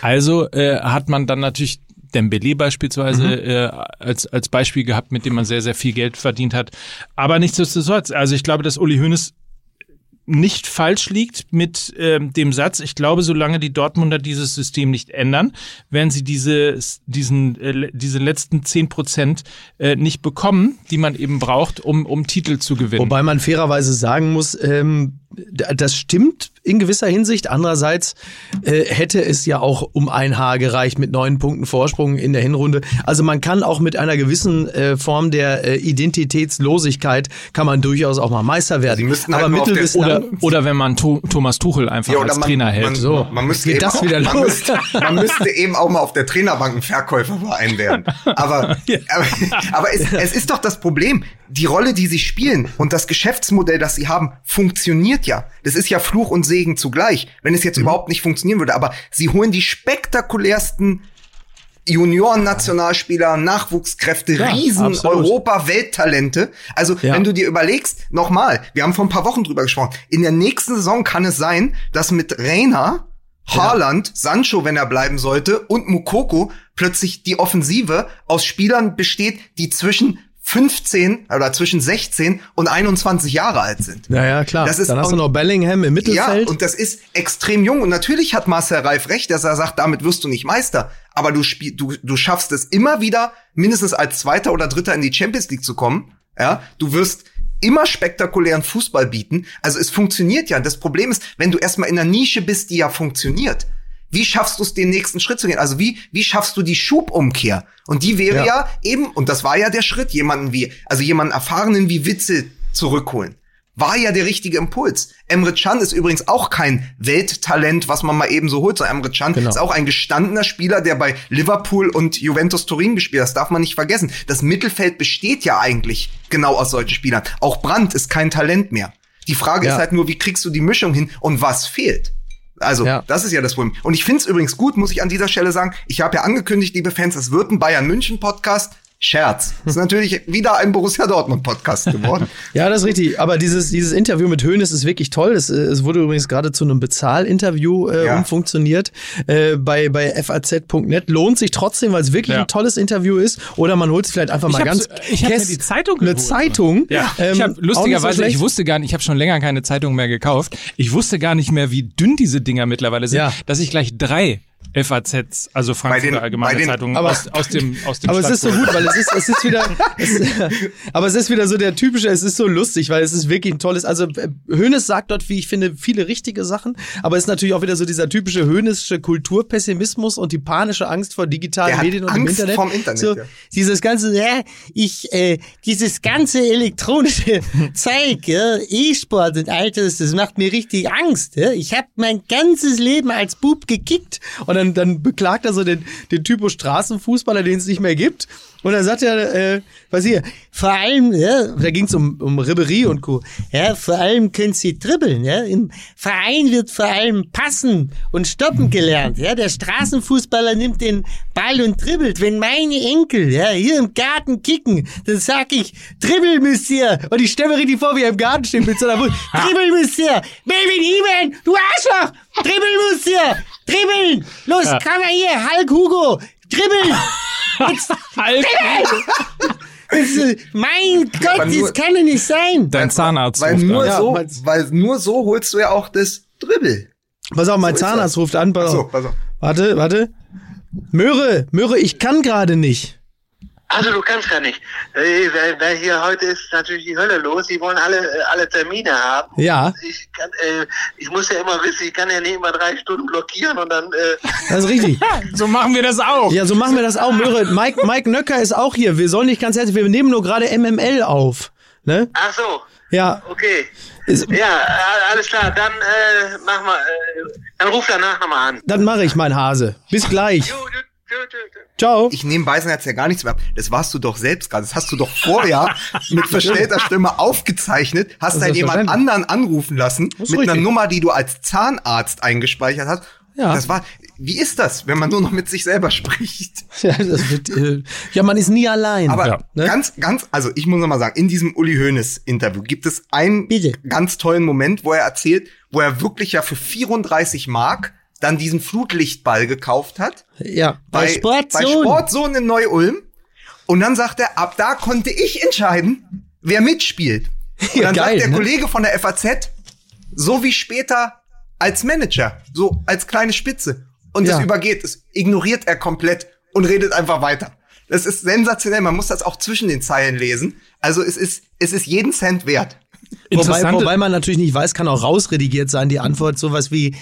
also äh, hat man dann natürlich Dembele beispielsweise äh, als als Beispiel gehabt, mit dem man sehr sehr viel Geld verdient hat. Aber nichtsdestotrotz, also ich glaube, dass Uli Hoeneß nicht falsch liegt mit ähm, dem Satz, ich glaube, solange die Dortmunder dieses System nicht ändern, werden sie diese, diesen, äh, diese letzten zehn Prozent äh, nicht bekommen, die man eben braucht, um, um Titel zu gewinnen. Wobei man fairerweise sagen muss, ähm, das stimmt in gewisser Hinsicht. Andererseits äh, hätte es ja auch um ein Haar gereicht mit neun Punkten Vorsprung in der Hinrunde. Also man kann auch mit einer gewissen äh, Form der äh, Identitätslosigkeit kann man durchaus auch mal Meister werden. Halt Aber nur auf mittel der- bis oder, oder wenn man to Thomas Tuchel einfach Ja, als man, Trainer hält. Man, So, man müsste geht eben das auch, wieder man los. Müsste, man müsste eben auch mal auf der Trainerbank ein Verkäuferverein werden. Aber, aber, aber es, es ist doch das Problem. Die Rolle, die sie spielen und das Geschäftsmodell, das sie haben, funktioniert ja. Das ist ja Fluch und Segen zugleich, wenn es Mhm. jetzt überhaupt nicht funktionieren würde. Aber sie holen die spektakulärsten Junioren-Nationalspieler, Nachwuchskräfte, Ja, Riesen. Europa-Welttalente. Also, Ja. wenn du dir überlegst, nochmal, wir haben vor ein paar Wochen drüber gesprochen, in der nächsten Saison kann es sein, dass mit Reina, Haaland, Sancho, wenn er bleiben sollte, und Mukoko plötzlich die Offensive aus Spielern besteht, die zwischen 15 oder zwischen 16 und 21 Jahre alt sind. Naja, klar. Das ist Dann hast du noch Bellingham im Mittelfeld. Ja, und das ist extrem jung. Und natürlich hat Marcel Reif recht, dass er sagt, damit wirst du nicht Meister. Aber du, spiel, du, du schaffst es immer wieder, mindestens als Zweiter oder Dritter in die Champions League zu kommen. Ja, du wirst immer spektakulären Fußball bieten. Also es funktioniert ja. Das Problem ist, wenn du erstmal in einer Nische bist, die ja funktioniert. Wie schaffst du es, den nächsten Schritt zu gehen? Also wie, wie schaffst du die Schubumkehr? Und die wäre Ja. ja. eben, und das war ja der Schritt, jemanden wie, also jemanden Erfahrenen wie Witzel zurückholen. War ja der richtige Impuls. Emre Can ist übrigens auch kein Welttalent, was man mal eben so holt. So Emre Can Genau. ist auch ein gestandener Spieler, der bei Liverpool und Juventus Turin gespielt hat. Das darf man nicht vergessen. Das Mittelfeld besteht ja eigentlich genau aus solchen Spielern. Auch Brandt ist kein Talent mehr. Die Frage Ja. ist halt nur, wie kriegst du die Mischung hin und was fehlt? Also, Ja. das ist ja das Problem. Und ich finde es übrigens gut, muss ich an dieser Stelle sagen. Ich habe ja angekündigt, liebe Fans, es wird ein Bayern München Podcast. Scherz. Das ist natürlich wieder ein Borussia Dortmund Podcast geworden. Ja, das ist richtig. Aber dieses, dieses Interview mit Hoeneß ist wirklich toll. Es, äh, es wurde übrigens gerade zu einem Bezahlinterview äh, Ja. umfunktioniert äh, bei, bei faz.net. Lohnt sich trotzdem, weil es wirklich Ja. ein tolles Interview ist. Oder man holt es vielleicht einfach Ich mal ganz. so- ich hab mir die Zeitung Eine geholt. Zeitung. Ja, ähm, ich habe so lustigerweise, schlecht. ich wusste gar nicht, ich habe schon länger keine Zeitung mehr gekauft. Ich wusste gar nicht mehr, wie dünn diese Dinger mittlerweile sind, Ja. dass ich gleich drei FAZs, also Frankfurter den- Allgemeine den- Zeitungen aber- aus, aus dem aus dem Aber es ist so gut, weil es ist, es ist wieder, es, aber es ist wieder so der typische, es ist so lustig, weil es ist wirklich ein tolles, also äh, Hoeneß sagt dort, wie ich finde, viele richtige Sachen, aber es ist natürlich auch wieder so dieser typische Hoeneßsche Kulturpessimismus und die panische Angst vor digitalen Der hat Medien und dem Angst Internet. vorm Internet, so, ja. Dieses ganze, Ja, ich, äh, dieses ganze elektronische Zeug, ja, E-Sport und all das, das macht mir richtig Angst. Ja. Ich habe mein ganzes Leben als Bub gekickt. Und dann, dann beklagt er so den, den Typo Straßenfußballer, den es nicht mehr gibt. Und dann sagt er, äh, was hier, Vor allem, ja, da ging es um, um Ribery und Co. ja, vor allem können sie dribbeln. Ja. Im Verein wird vor allem passen und stoppen gelernt. Ja. Der Straßenfußballer nimmt den Ball und dribbelt. Wenn meine Enkel ja, hier im Garten kicken, dann sag ich, dribbel müsst ihr. Und ich stelle mir richtig vor, wie er im Garten steht mit so einer Wut. Dribbeln müsst ihr! Baby He-Man, du Arschloch! Dribbeln müsst ihr! Dribbeln! Los, komm mal hier, Hulk Hugo! Dribbeln! Jetzt, äh, mein Gott, nur- das kann doch nicht sein! dein Zahnarzt Weil ruft nur an. Ja, so, weil nur so holst du ja auch das Dribbel. Pass auf, mein ist Zahnarzt ruft an. Pass Ach so, pass auf. Warte, warte. Möhre, Möhre, ich kann gerade nicht. Also du kannst gar nicht. Äh, Weil, weil hier heute ist natürlich die Hölle los. Die wollen alle, äh, alle Termine haben. Ja. Ich, kann, äh, ich muss ja immer wissen, ich kann ja nicht immer drei Stunden blockieren und dann... Äh, Das ist richtig. So machen wir das auch. Ja, so machen wir das auch. Möhre, Mike, Mike Nöcker ist auch hier. Wir sollen nicht ganz herzlich, wir nehmen nur gerade MML auf. Ne? ach so, Ja. okay. Ist, Ja, alles klar. Dann äh, mach mal, äh, dann ruf danach nochmal an. dann mache ich, mein Hase. Bis gleich. Jo, jo. Ciao. Ich nehme Beisenherz ja gar nichts mehr ab. Das warst du doch selbst gerade. Das hast du doch vorher mit verstellter Stimme aufgezeichnet, hast dann jemand anderen anrufen lassen mit einer richtig. Nummer, die du als Zahnarzt eingespeichert hast. Ja. Das war, wie ist das, wenn man nur noch mit sich selber spricht? Ja, wird, äh, ja man ist nie allein. Aber Ja. Ne? ganz, ganz, also ich muss noch mal sagen, in diesem Uli Hoeneß Interview gibt es einen Bitte. ganz tollen Moment, wo er erzählt, wo er wirklich ja für 34 Mark dann diesen Flutlichtball gekauft hat. ja. Bei Sportzone. Bei Sportzone in Neu-Ulm. Und dann sagt er, ab da konnte ich entscheiden, wer mitspielt. Und Ja, dann geil, sagt der ne? Kollege von der FAZ, so wie später als Manager, so als kleine Spitze. Und Ja. das übergeht, das ignoriert er komplett und redet einfach weiter. Das ist sensationell, man muss das auch zwischen den Zeilen lesen. Also es ist, es ist jeden Cent wert. Wobei, wobei man natürlich nicht weiß, kann auch rausredigiert sein, die Antwort sowas wie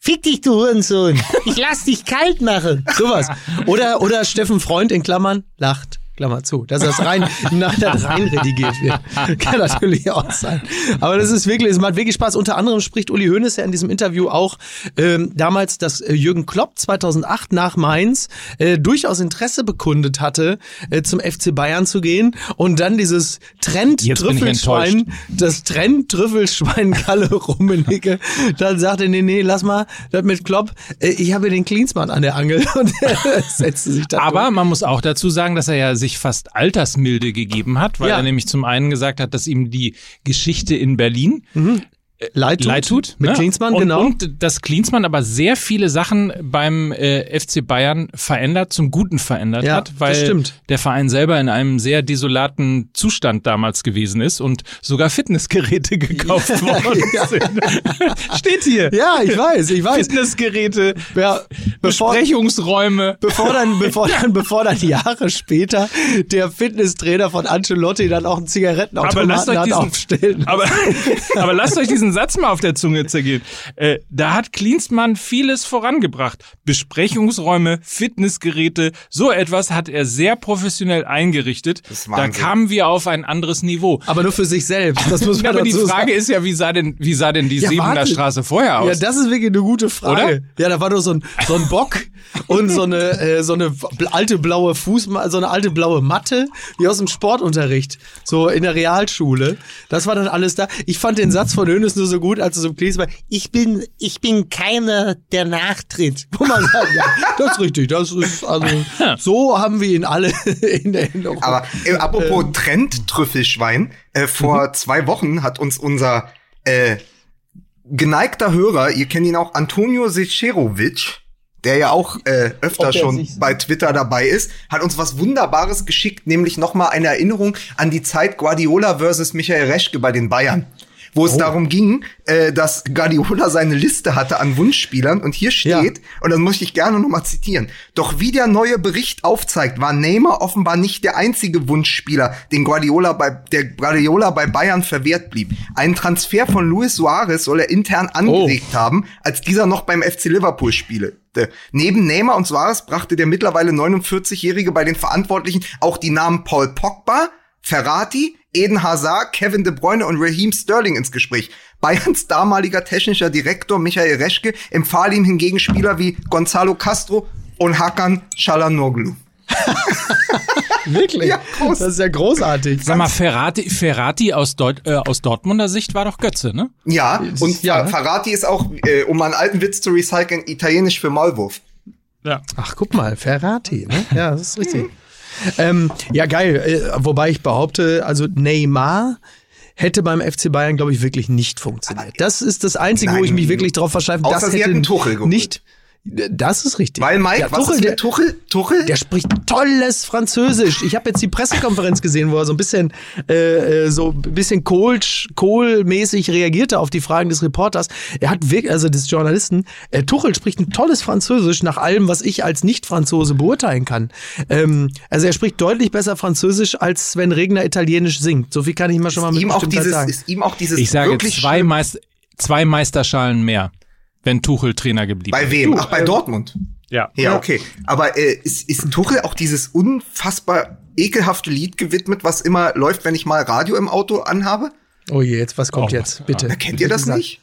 Fick dich, du Hurensohn. Ich lass dich kalt machen. sowas. Oder, oder Steffen Freund in Klammern lacht. Klammer zu, dass das rein, nachher rein redigiert wird. Kann natürlich auch sein. Aber das ist wirklich, es macht wirklich Spaß. Unter anderem spricht Uli Hoeneß ja in diesem Interview auch ähm, damals, dass äh, Jürgen Klopp 2008 nach Mainz äh, durchaus Interesse bekundet hatte, äh, zum FC Bayern zu gehen und dann dieses Trend-Trüffelschwein, das Trend-Trüffelschwein Kalle Rummenigge, dann sagte, nee, nee, lass mal, das mit Klopp, äh, ich habe den Klinsmann an der Angel und er setzte sich da aber man muss auch dazu sagen, dass er ja sich fast Altersmilde gegeben hat, weil Ja. er nämlich zum einen gesagt hat, dass ihm die Geschichte in Berlin leid tut, leid tut. mit ne? Klinsmann, und, genau. Und dass Klinsmann aber sehr viele Sachen beim äh, FC Bayern verändert, zum Guten verändert Ja, hat, weil der Verein selber in einem sehr desolaten Zustand damals gewesen ist und sogar Fitnessgeräte gekauft worden sind. Steht hier. ja, ich weiß, ich weiß. Fitnessgeräte, Ja, bevor, Besprechungsräume. bevor dann, bevor dann, bevor dann Jahre später der Fitnesstrainer von Ancelotti dann auch einen Aber lasst Zigarettenautomaten euch diesen, aufstellen. aber, aber lasst euch diesen Satz mal auf der Zunge zergehen. Äh, da hat Klinsmann vieles vorangebracht. Besprechungsräume, Fitnessgeräte, so etwas hat er sehr professionell eingerichtet. Da kamen wir auf ein anderes Niveau. Aber nur für sich selbst. Das muss man aber die Frage sagen. ist ja, wie sah denn, wie sah denn die Ja, Sebener warte. Straße vorher Ja, aus? das ist wirklich eine gute Frage. Oder? Ja, da war doch so ein, so ein Bock und so eine, äh, so eine alte blaue Fuß, so eine alte blaue Matte, wie aus dem Sportunterricht. So in der Realschule. Das war dann alles da. Ich fand den Satz von Hönes nur so gut, als es um Klinsmann, Ich bin, ich bin keiner, der nachtritt. wo man sagt, ja, das ist richtig. Das ist, also, so haben wir ihn alle in Erinnerung. Aber äh, apropos Trend-Trüffelschwein, äh, vor zwei Wochen hat uns unser äh, geneigter Hörer, ihr kennt ihn auch, Antonio Secerovic, der ja auch äh, öfter schon bei Twitter dabei ist, hat uns was Wunderbares geschickt, nämlich nochmal eine Erinnerung an die Zeit Guardiola versus Michael Reschke bei den Bayern. Wo Oh. es darum ging, äh, dass Guardiola seine Liste hatte an Wunschspielern und hier steht, und das muss ich gerne nochmal zitieren, doch wie der neue Bericht aufzeigt, war Neymar offenbar nicht der einzige Wunschspieler, den Guardiola bei, der Guardiola bei Bayern verwehrt blieb. Einen Transfer von Luis Suarez soll er intern angeregt haben, als dieser noch beim FC Liverpool spielte. Neben Neymar und Suarez brachte der mittlerweile 49-Jährige bei den Verantwortlichen auch die Namen Paul Pogba, Ferrati, Eden Hazard, Kevin De Bruyne und Raheem Sterling ins Gespräch. Bayerns damaliger technischer Direktor Michael Reschke empfahl ihm hingegen Spieler wie Gonzalo Castro und Hakan Çalhanoğlu. Wirklich? Ja. Das ist ja großartig. Sag mal, Ferrati, Ferrati aus, Deut äh, aus Dortmunder Sicht war doch Götze, ne? Ja, und ja. Fer- Ferrati ist auch, äh, um einen alten Witz zu recyceln, italienisch für Maulwurf. Ja. Ach, guck mal, Ferrati, ne? Ja, das ist richtig. ähm, ja, geil. Äh, wobei ich behaupte, also Neymar hätte beim FC Bayern, glaube ich, wirklich nicht funktioniert. Das ist das Einzige, wo ich mich Nein. wirklich drauf verschreibe. Außer Das sie hätte Tuchel geholt. nicht. Das ist richtig. Weil Mike, ja, was Tuchel, ist der, mit Tuchel? Tuchel? der spricht tolles Französisch. Ich habe jetzt die Pressekonferenz gesehen, wo er so ein bisschen äh, äh, so ein bisschen Kohl, Kohl-mäßig reagierte auf die Fragen des Reporters. Er hat wirklich, also des Journalisten, äh, Tuchel spricht ein tolles Französisch nach allem, was ich als Nicht-Franzose beurteilen kann. Ähm, also er spricht deutlich besser Französisch, als Sven Regner Italienisch singt. So viel kann ich mal schon mal mit ihm auch dieses, sagen. ist ihm auch dieses Ich sage wirklich zwei, Meist zwei Meisterschalen mehr, wenn Tuchel Trainer geblieben Bei wem? Ach, bei Dortmund. Ja. Ja, okay. Aber äh, ist, ist Tuchel auch dieses unfassbar ekelhafte Lied gewidmet, was immer läuft, wenn ich mal Radio im Auto anhabe? Oh je, jetzt, was kommt Oh, jetzt? Bitte. Na, kennt ihr das nicht?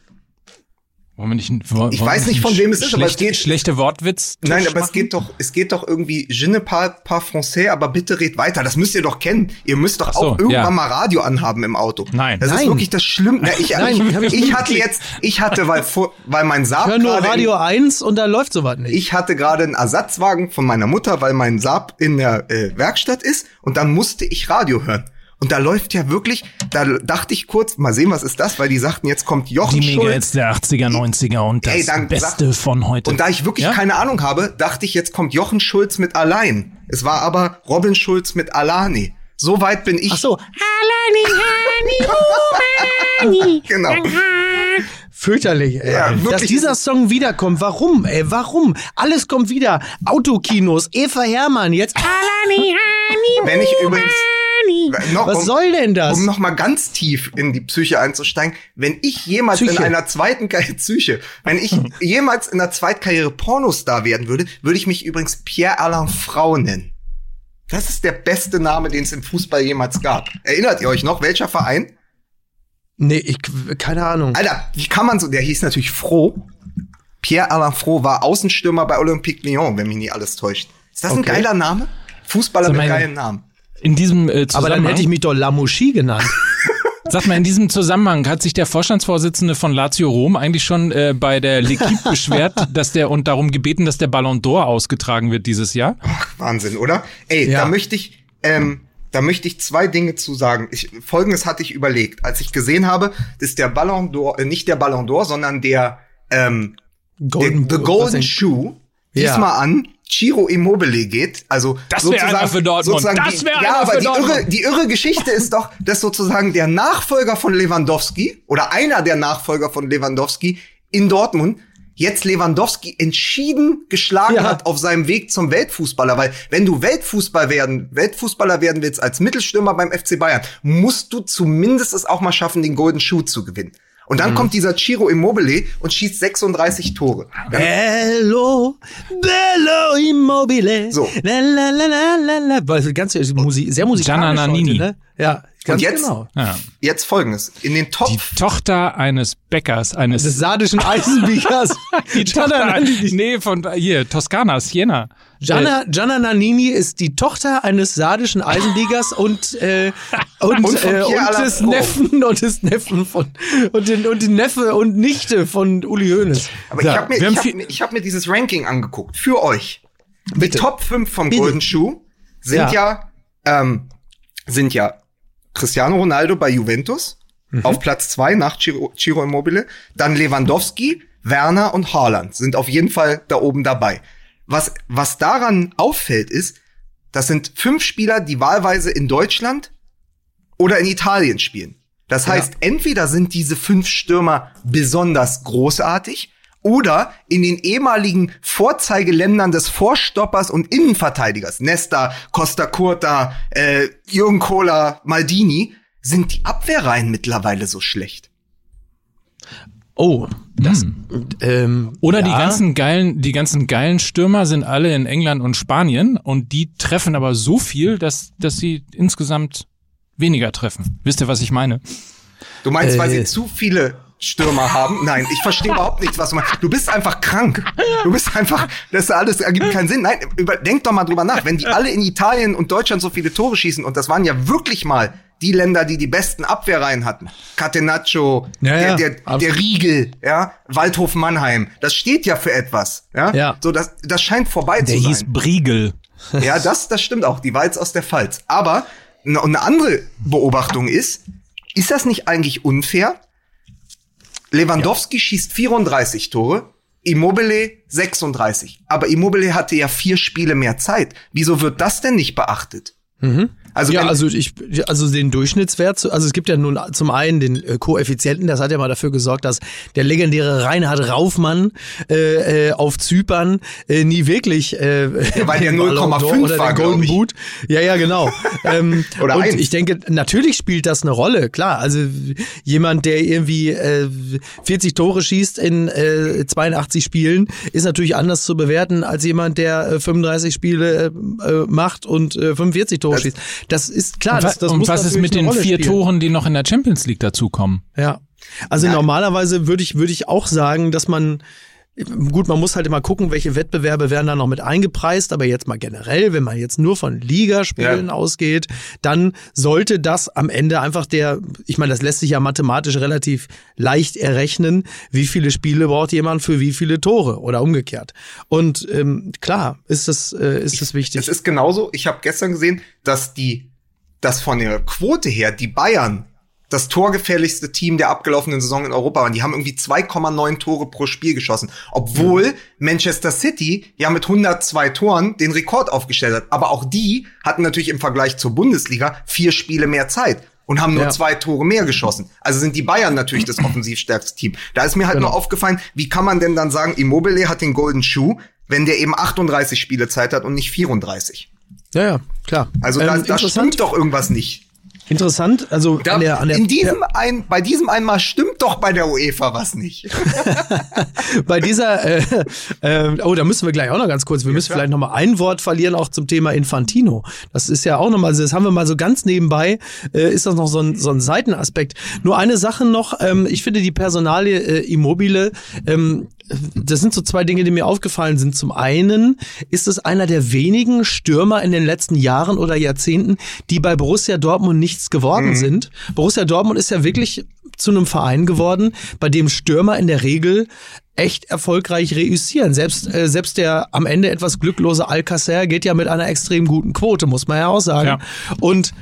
Wollen wir nicht, wollen Ich weiß nicht, von wem es ist, aber es geht- schlechte Wortwitz. Nein, aber es geht doch, es geht doch irgendwie Je ne parle pas français, aber bitte red weiter. Das müsst ihr doch kennen. Ihr müsst doch so, auch irgendwann ja. mal Radio anhaben im Auto. Nein. Das ist Nein. wirklich das Schlimme. Ich, ich, ich hatte jetzt, ich hatte, weil, vor, weil mein Saab Ich höre nur gerade Radio in, 1 und da läuft sowas nicht. ich hatte gerade einen Ersatzwagen von meiner Mutter, weil mein Saab in der äh, Werkstatt ist und dann musste ich Radio hören. Und da läuft ja wirklich, da dachte ich kurz, mal sehen, was ist das, weil die sagten, jetzt kommt Jochen die Schulz. Mega-Hits der 80er, 90er und das Ey, dann Beste sag- von heute. Und da ich wirklich Ja? keine Ahnung habe, dachte ich, jetzt kommt Jochen Schulz mit Allein. Es war aber Robin Schulz mit Alani. So weit bin ich. Ach so, Genau. fürchterlich, ey. Ja, Dass dieser Song wiederkommt. Warum, ey? Warum? Alles kommt wieder. Autokinos, Eva Hermann, jetzt. Wenn ich übrigens noch, Was um, soll denn das? um noch mal ganz tief in die Psyche einzusteigen, wenn ich jemals Psyche. in einer zweiten Karriere Psyche, wenn ich jemals in einer Zweitkarriere Pornostar werden würde, würde ich mich übrigens Pierre Alain Frau nennen. Das ist der beste Name, den es im Fußball jemals gab. Erinnert ihr euch noch, welcher Verein? Nee, ich, keine Ahnung. Alter, wie kann man so, der hieß natürlich Froh. Pierre Alain Froh war Außenstürmer bei Olympique Lyon, wenn mich nie alles täuscht. Ist das ein Okay. geiler Name? Fußballer Sag mit geilen Namen. In diesem äh, Aber Zusammenhang, dann hätte ich mich doch Lamouchi genannt. sag mal, in diesem Zusammenhang hat sich der Vorstandsvorsitzende von Lazio Rom eigentlich schon äh, bei der L'Equipe beschwert, dass der und darum gebeten, dass der Ballon d'Or ausgetragen wird dieses Jahr. Wahnsinn, oder? Ey, Ja. da möchte ich, ähm, da möchte ich zwei Dinge zu sagen. Ich, Folgendes hatte ich überlegt, als ich gesehen habe, dass der Ballon d'Or, äh, nicht der Ballon d'Or, sondern der, ähm, der Golden, The was Golden? Shoe Ja. diesmal an Ciro Immobile geht. Also Das wär sozusagen, einer für Dortmund. sozusagen Das die, wär ja, aber die irre, die irre Geschichte ist doch, dass sozusagen der Nachfolger von Lewandowski oder einer der Nachfolger von Lewandowski in Dortmund jetzt Lewandowski entschieden geschlagen Ja. hat auf seinem Weg zum Weltfußballer, weil wenn du Weltfußball werden, Weltfußballer werden willst als Mittelstürmer beim FC Bayern, musst du zumindest es auch mal schaffen, den Golden Shoe zu gewinnen. Und Mhm. dann kommt dieser Ciro Immobile und schießt 36 Tore. Bello, Bello Immobile. So. La, la, la, la, la, Ganz Musik, sehr musikalisch Gianna Nannini. heute, ne? Ja, ganz Und jetzt? genau. Ja. Jetzt folgendes. In den Top Die Tochter eines Bäckers, eines Des sardischen Eisenbiegers. die Tochter, Nannini. nee, von hier, Toskana, Siena. Gianna, Gianna Nannini ist die Tochter eines sardischen Eisenbiegers und, äh, und, Und äh, und des. Neffen und des Neffen von und, den, und die Neffe und Nichte von Uli Hoeneß. Aber Ja, ich habe mir, ich hab, mir- ich hab mir dieses Ranking angeguckt. Für euch. Bitte. Die Top 5 vom Bitte. Golden Shoe sind ja, ähm, sind ja Cristiano Ronaldo bei Juventus Mhm. auf Platz 2 nach Ciro, Ciro Immobile. Dann Lewandowski, Werner und Haaland sind auf jeden Fall da oben dabei. Was, was daran auffällt ist, das sind fünf Spieler, die wahlweise in Deutschland oder in Italien spielen. Das heißt, entweder sind diese fünf Stürmer besonders großartig oder in den ehemaligen Vorzeigeländern des Vorstoppers und Innenverteidigers, Nesta, Costa Curta, äh, Jürgen Kohler, Maldini, sind die Abwehrreihen mittlerweile so schlecht. Oh, das. Ähm, Oder die ja. ganzen geilen, die ganzen geilen Stürmer sind alle in England und Spanien und die treffen aber so viel, dass, dass sie insgesamt weniger treffen. Wisst ihr, was ich meine? Du meinst, weil Äh. sie zu viele Stürmer haben? Nein, ich verstehe überhaupt nicht, was du meinst. Du bist einfach krank. Du bist einfach, das alles ergibt keinen Sinn. Nein, über, denk doch mal drüber nach. Wenn die alle in Italien und Deutschland so viele Tore schießen, und das waren ja wirklich mal die Länder, die die besten Abwehrreihen hatten. Catenaccio, Ja, der, der, der Riegel, ja, Waldhof Mannheim. Das steht ja für etwas, ja. Ja. So, das, das scheint vorbei Der zu sein. hieß Briegel. Ja, das, das stimmt auch. Die war jetzt aus der Pfalz. Aber eine, eine andere Beobachtung ist, ist das nicht eigentlich unfair? Lewandowski schießt 34 Tore, Immobile 36. Aber Immobile hatte ja vier Spiele mehr Zeit. Wieso wird das denn nicht beachtet? Also, ja, also ich, also den Durchschnittswert, also es gibt ja nun zum einen den äh, Koeffizienten, das hat ja mal dafür gesorgt, dass der legendäre Reinhard Raufmann äh, äh, auf Zypern äh, nie wirklich äh, weil der den Ballon 0,5 d'Or oder war, glaub Golden. Boot. Ja, ja, genau. ähm, Oder und eins. ich denke, natürlich spielt das eine Rolle, klar. Also jemand, der irgendwie äh, 40 Tore schießt in äh, 82 Spielen, ist natürlich anders zu bewerten als jemand, der äh, 35 Spiele äh, äh, macht und äh, 45 Tore Das- schießt. Das ist klar. und das, was, das und muss was ist mit den vier spielen. Toren, die noch in der Champions League dazukommen? Ja. Also normalerweise würde ich, würde ich auch sagen, dass man, gut, man muss halt immer gucken, welche Wettbewerbe werden da noch mit eingepreist, aber jetzt mal generell, wenn man jetzt nur von Ligaspielen Ja. ausgeht, dann sollte das am Ende einfach der, ich meine, das lässt sich ja mathematisch relativ leicht errechnen, wie viele Spiele braucht jemand für wie viele Tore oder umgekehrt. Und ähm, klar, ist das, äh, ist das wichtig. Es ist genauso. Ich habe gestern gesehen, dass die, dass von der Quote her die Bayern das torgefährlichste Team der abgelaufenen Saison in Europa waren. Die haben irgendwie 2,9 Tore pro Spiel geschossen, obwohl Manchester City ja mit 102 Toren den Rekord aufgestellt hat. Aber auch die hatten natürlich im Vergleich zur Bundesliga vier Spiele mehr Zeit und haben nur Ja. zwei Tore mehr geschossen. Also sind die Bayern natürlich das offensiv stärkste Team. Da ist mir halt Genau. nur aufgefallen, wie kann man denn dann sagen, Immobile hat den Golden Shoe, wenn der eben 38 Spiele Zeit hat und nicht 34? ja, ja, klar. Also Ähm, da, da stimmt doch irgendwas nicht. Interessant, also Da, an der, an der, in diesem ein, bei diesem einmal stimmt doch bei der UEFA was nicht. bei dieser, äh, äh, oh, da müssen wir gleich auch noch ganz kurz, wir müssen vielleicht noch mal ein Wort verlieren auch zum Thema Infantino. Das ist ja auch noch mal, das haben wir mal so ganz nebenbei, äh, ist das noch so ein, so ein Seitenaspekt. Nur eine Sache noch, ähm, ich finde die Personalie äh, Immobile, ähm, das sind so zwei Dinge, die mir aufgefallen sind. Zum einen ist es einer der wenigen Stürmer in den letzten Jahren oder Jahrzehnten, die bei Borussia Dortmund nichts geworden sind. Borussia Dortmund ist ja wirklich zu einem Verein geworden, bei dem Stürmer in der Regel echt erfolgreich reüssieren. Selbst, äh, selbst der am Ende etwas glücklose Alcacer geht ja mit einer extrem guten Quote, muss man ja auch sagen. Ja. Und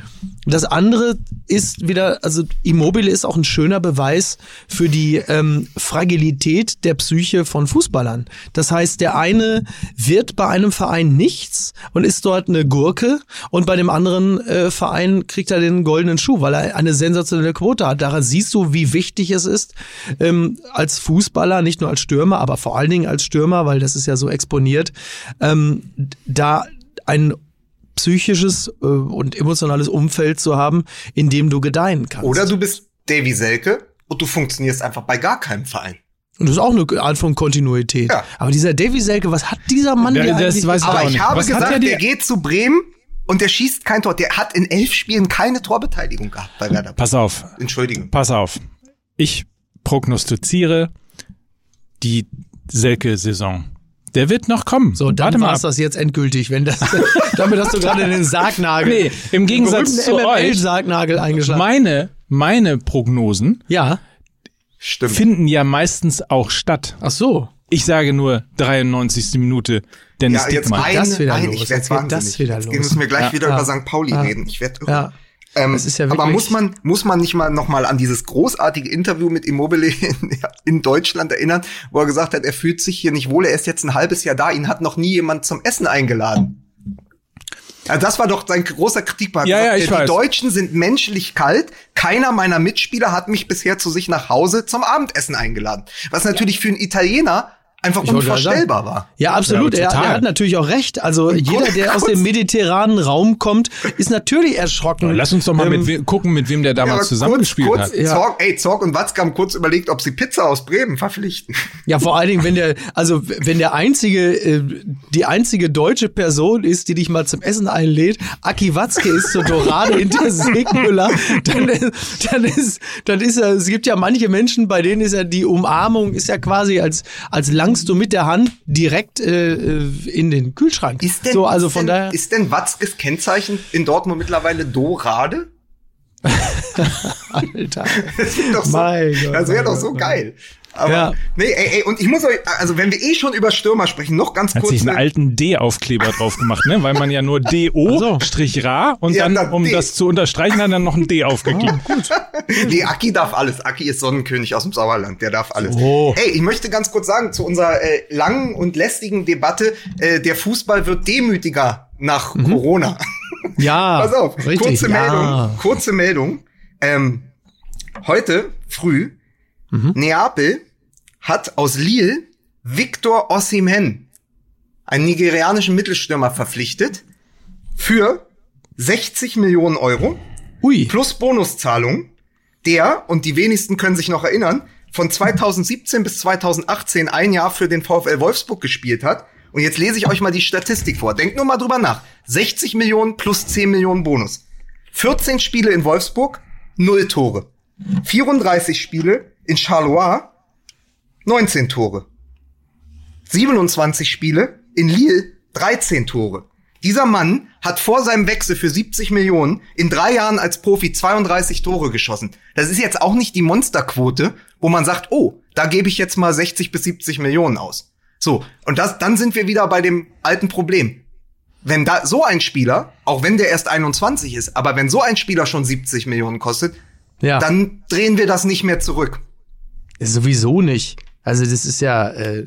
das andere ist wieder, also Immobile ist auch ein schöner Beweis für die ähm, Fragilität der Psyche von Fußballern. Das heißt, der eine wird bei einem Verein nichts und ist dort eine Gurke und bei dem anderen äh, Verein kriegt er den goldenen Schuh, weil er eine sensationelle Quote hat. Daran siehst du, wie wichtig es ist, ähm, als Fußballer, nicht nur als Stürmer, aber vor allen Dingen als Stürmer, weil das ist ja so exponiert, ähm, da ein psychisches äh, und emotionales Umfeld zu haben, in dem du gedeihen kannst. Oder du bist Davy Selke und du funktionierst einfach bei gar keinem Verein. und das ist auch eine Art von Kontinuität. Ja. Aber dieser Davy Selke, was hat dieser Mann Ja, dir das eigentlich weiß ich Aber auch ich nicht. habe Was hat gesagt, der der, geht zu Bremen und der schießt kein Tor. Der hat in elf Spielen keine Torbeteiligung gehabt bei Werder. Pass auf, Entschuldigung. pass auf. Ich prognostiziere die Selke-Saison. Der wird noch kommen. So, dann war es das jetzt endgültig, wenn das, damit hast du gerade den Sargnagel, Nee, im Gegensatz zu euch, MML-Sargnagel eingeschlagen. meine, meine Prognosen ja. Stimmt. finden ja meistens auch statt. Ach so. Ich sage nur 93. Minute Dennis ja, jetzt Dickmann. ein, das wieder ein, los. ich Jetzt werd geht wahnsinnig. das wieder Jetzt los. müssen wir gleich Ja. wieder Ja. über St. Pauli Ja. reden. Ich werde Ja. Ähm, Das ist ja aber muss man, muss man nicht mal noch mal an dieses großartige Interview mit Immobile in, in Deutschland erinnern, wo er gesagt hat, er fühlt sich hier nicht wohl, er ist jetzt ein halbes Jahr da, ihn hat noch nie jemand zum Essen eingeladen. Ja, das war doch sein großer Kritikpunkt. Ja, ja, ich die weiß. Deutschen sind menschlich kalt. Keiner meiner Mitspieler hat mich bisher zu sich nach Hause zum Abendessen eingeladen. Was natürlich für einen Italiener einfach gerade unvorstellbar war. Ja, absolut. Ja, er, er hat natürlich auch recht. Also jeder, der aus dem mediterranen Raum kommt, ist natürlich erschrocken. Lass uns doch mal Ähm, mit we gucken, mit wem der Ja, damals zusammengespielt kurz, hat. Ja. Zorg, ey, Zorg und Watzke haben kurz überlegt, ob sie Pizza aus Bremen verpflichten. Ja, vor allen Dingen, wenn der, also wenn der einzige, äh, die einzige deutsche Person ist, die dich mal zum Essen einlädt, Aki Watzke ist zur Dorade hinter Segmüller, dann, dann ist, dann ist er, es gibt ja manche Menschen, bei denen ist ja die Umarmung, ist ja quasi als, als langst du mit der Hand direkt äh, äh, in den Kühlschrank. Ist denn, so, also ist von denn, daher. Ist denn Watzkes Kennzeichen in Dortmund mittlerweile Dorade? Alter. Das wäre doch so, Gott, das wär doch Gott, so mein geil. Aber, Ja. nee, ey, ey, und ich muss euch, also wenn wir eh schon über Stürmer sprechen, noch ganz Hat kurz. sich einen ne- alten D-Aufkleber drauf gemacht, ne? Weil man ja nur DO Strich Ra und Ja, dann, dann um D. das zu unterstreichen, hat er noch ein D aufgeklebt. Nee, Aki darf alles. Aki ist Sonnenkönig aus dem Sauerland. Der darf alles. Oh. Ey, ich möchte ganz kurz sagen, zu unserer äh, langen und lästigen Debatte, äh, der Fußball wird demütiger nach Corona. Ja, Pass auf, richtig. kurze ja. Meldung, kurze Meldung. Ähm, heute früh, Neapel hat aus Lille Victor Osimhen, einen nigerianischen Mittelstürmer, verpflichtet für 60 Millionen Euro Ui. plus Bonuszahlung, der, und die wenigsten können sich noch erinnern, von 2017 bis 2018 ein Jahr für den VfL Wolfsburg gespielt hat. Und jetzt lese ich euch mal die Statistik vor. Denkt nur mal drüber nach. 60 Millionen plus 10 Millionen Bonus. 14 Spiele in Wolfsburg, 0 Tore. 34 Spiele, in Charleroi 19 Tore. 27 Spiele, in Lille 13 Tore. Dieser Mann hat vor seinem Wechsel für 70 Millionen in drei Jahren als Profi 32 Tore geschossen. Das ist jetzt auch nicht die Monsterquote, wo man sagt, oh, da gebe ich jetzt mal 60 bis 70 Millionen aus. So, und das, dann sind wir wieder bei dem alten Problem. Wenn da so ein Spieler, auch wenn der erst 21 ist, aber wenn so ein Spieler schon 70 Millionen kostet, Ja. dann drehen wir das nicht mehr zurück. Sowieso nicht. Also das ist ja, äh,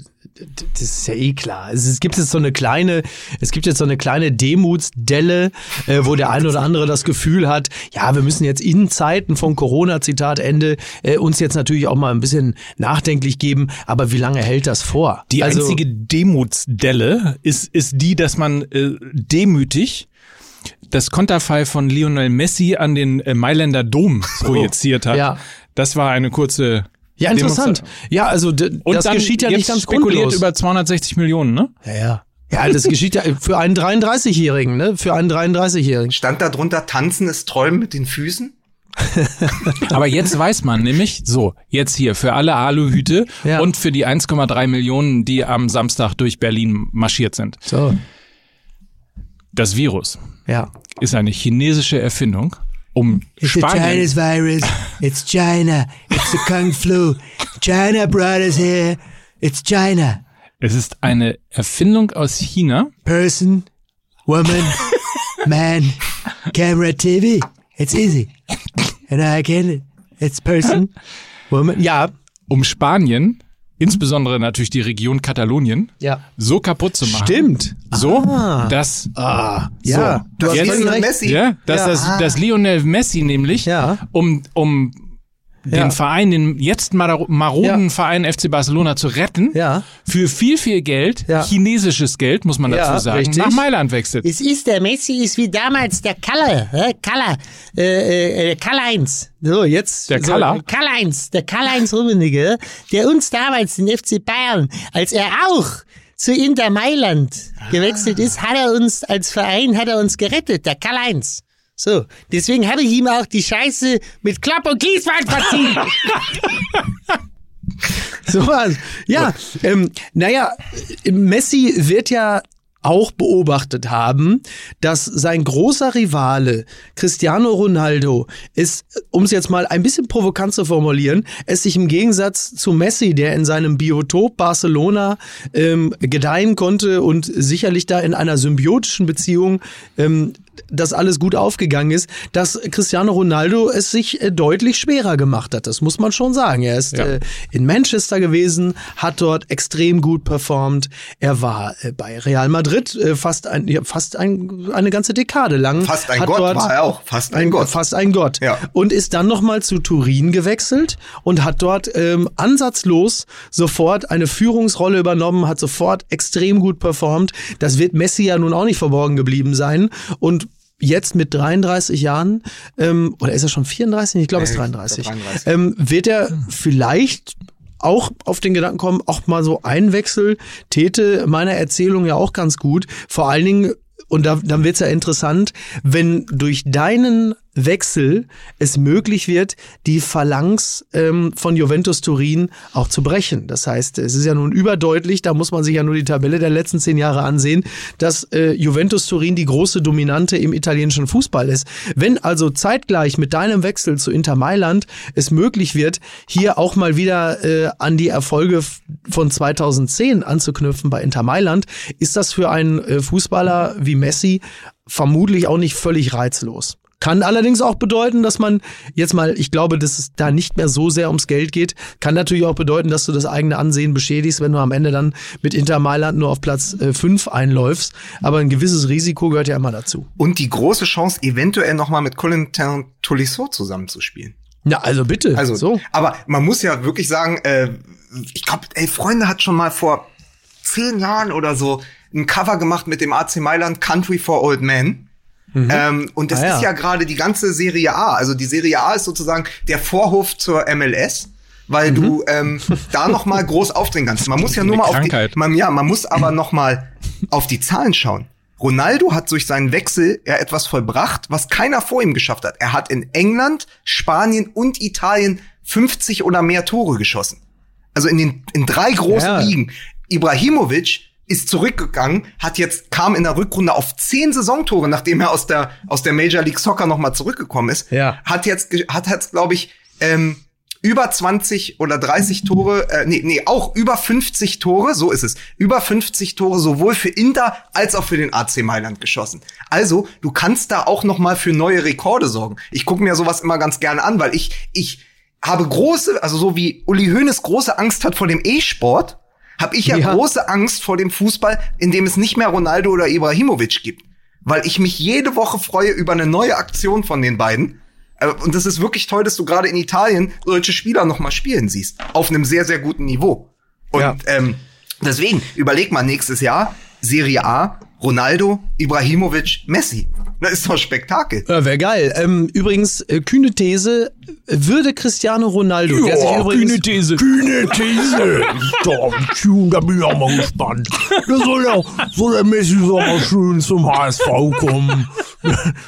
das ist ja eh klar. Es, es gibt jetzt so eine kleine, es gibt jetzt so eine kleine Demutsdelle, äh, wo der eine oder andere das Gefühl hat, ja, wir müssen jetzt in Zeiten von Corona, Zitat Ende, äh, uns jetzt natürlich auch mal ein bisschen nachdenklich geben. Aber wie lange hält das vor? Die also, einzige Demutsdelle ist, ist die, dass man äh, demütig das Konterfei von Lionel Messi an den äh, Mailänder Dom projiziert hat. Ja. Das war eine kurze ja, interessant. Ja, also Und das dann geschieht ja nicht ganz spekuliert grundlos. über 260 Millionen, ne? ja, ja. Ja, das geschieht ja für einen 33-Jährigen, ne? Für einen 33-Jährigen. Stand da drunter, tanzen ist träumen mit den Füßen? Aber jetzt weiß man nämlich, so, jetzt hier für alle Aluhüte Ja. und für die 1,3 Millionen, die am Samstag durch Berlin marschiert sind. So, Das Virus ja. ist eine chinesische Erfindung, um Spanien, virus. It's China. It's the Kung Flu. China brought us here. It's China. es ist eine Erfindung aus China, Person, woman, man, camera, TV. It's easy. And I get it. It's person, woman. Ja, um Spanien, insbesondere natürlich die Region Katalonien, ja. so kaputt zu machen. Stimmt. So, dass Ah, So. ja. Du hast Jetzt-. Messi. Ja, dass, Ja. Das, dass Lionel Messi nämlich, Ja. um, um den Ja. Verein, den jetzt maro- maroden Ja. Verein FC Barcelona zu retten, Ja. für viel, viel Geld, Ja. chinesisches Geld, muss man Ja, dazu sagen, richtig. nach Mailand wechselt. Es ist der Messi, ist wie damals der Kalle, äh, Kalle, äh, äh, Karl-Heinz. So, jetzt. Der so, Kaller? Karl-Heinz, der Karl-Heinz Rummenigge, der uns damals den FC Bayern, als er auch zu Inter Mailand gewechselt ist, hat er uns als Verein, hat er uns gerettet, der Karl-Heinz. So, deswegen habe ich ihm auch die Scheiße mit Klopp und Kieswald verziehen. So was. Ja, ähm, naja, Messi wird ja auch beobachtet haben, dass sein großer Rivale Cristiano Ronaldo es, um es jetzt mal ein bisschen provokant zu formulieren, es sich im Gegensatz zu Messi, der in seinem Biotop Barcelona ähm, gedeihen konnte und sicherlich da in einer symbiotischen Beziehung ähm, das alles gut aufgegangen ist, dass Cristiano Ronaldo es sich äh, deutlich schwerer gemacht hat. Das muss man schon sagen. Er ist Ja. äh, in Manchester gewesen, hat dort extrem gut performt. Er war äh, bei Real Madrid fast, ein, ja, fast ein, eine ganze Dekade lang. Fast ein hat Gott war er auch. Fast ein, ein Gott. Fast ein Gott. Ja. Und ist dann nochmal zu Turin gewechselt und hat dort ähm, ansatzlos sofort eine Führungsrolle übernommen, hat sofort extrem gut performt. Das wird Messi ja nun auch nicht verborgen geblieben sein. Und jetzt mit 33 Jahren, ähm, oder ist er schon 34? Ich glaube, es ist Nee, 33. 33. Ähm, wird er vielleicht auch auf den Gedanken kommen, auch mal so ein Wechsel täte meiner Erzählung ja auch ganz gut. Vor allen Dingen, und da, dann wird's ja interessant, wenn durch deinen Wechsel es möglich wird, die Phalanx ähm, von Juventus Turin auch zu brechen. Das heißt, es ist ja nun überdeutlich, da muss man sich ja nur die Tabelle der letzten zehn Jahre ansehen, dass äh, Juventus Turin die große Dominante im italienischen Fußball ist. Wenn also zeitgleich mit deinem Wechsel zu Inter Mailand es möglich wird, hier auch mal wieder äh, an die Erfolge von 2010 anzuknüpfen bei Inter Mailand, ist das für einen äh, Fußballer wie Messi vermutlich auch nicht völlig reizlos. Kann allerdings auch bedeuten, dass man jetzt mal, ich glaube, dass es da nicht mehr so sehr ums Geld geht. Kann natürlich auch bedeuten, dass du das eigene Ansehen beschädigst, wenn du am Ende dann mit Inter Mailand nur auf Platz 5 einläufst. Aber ein gewisses Risiko gehört ja immer dazu. Und die große Chance, eventuell nochmal mit Corentin Tolisso zusammenzuspielen. Ja, also bitte. Also, so. aber man muss ja wirklich sagen, äh, ich glaube, ey, Freunde hat schon mal vor zehn Jahren oder so ein Cover gemacht mit dem AC Mailand Country for Old Men. Ähm, und das Ah, ja. ist ja gerade die ganze Serie A. Also die Serie A ist sozusagen der Vorhof zur MLS, weil du ähm, da noch mal groß aufdrehen kannst. Man muss ja nur mal Krankheit. auf die, man, ja, man muss aber noch mal auf die Zahlen schauen. Ronaldo hat durch seinen Wechsel ja etwas vollbracht, was keiner vor ihm geschafft hat. Er hat in England, Spanien und Italien 50 oder mehr Tore geschossen. Also in den in drei großen Ja. Ligen. Ibrahimovic ist zurückgegangen, hat jetzt kam in der Rückrunde auf zehn Saisontore, nachdem er aus der aus der Major League Soccer noch mal zurückgekommen ist. Ja. Hat jetzt hat jetzt glaube ich ähm, über 20 oder 30 Tore, äh, nee, nee, auch über 50 Tore, so ist es. Über 50 Tore sowohl für Inter als auch für den AC Mailand geschossen. Also, du kannst da auch noch mal für neue Rekorde sorgen. Ich gucke mir sowas immer ganz gerne an, weil ich ich habe große, also so wie Uli Hoeneß große Angst hat vor dem E-Sport, habe ich ja, Ja. große Angst vor dem Fußball, in dem es nicht mehr Ronaldo oder Ibrahimovic gibt. Weil ich mich jede Woche freue über eine neue Aktion von den beiden. Äh, Und das ist wirklich toll, dass du gerade in Italien solche Spieler noch mal spielen siehst. Auf einem sehr, sehr guten Niveau. Und Ja. ähm, deswegen, überleg mal nächstes Jahr, Serie A, Ronaldo, Ibrahimovic, Messi. Das ist doch Spektakel. Ja, wäre geil. Ähm, übrigens, äh, kühne These, würde Cristiano Ronaldo, der sich übrigens, These. Kühne These. Da, tschun, da bin ich auch mal gespannt. Da soll der, soll der Messi so mal schön zum HSV kommen.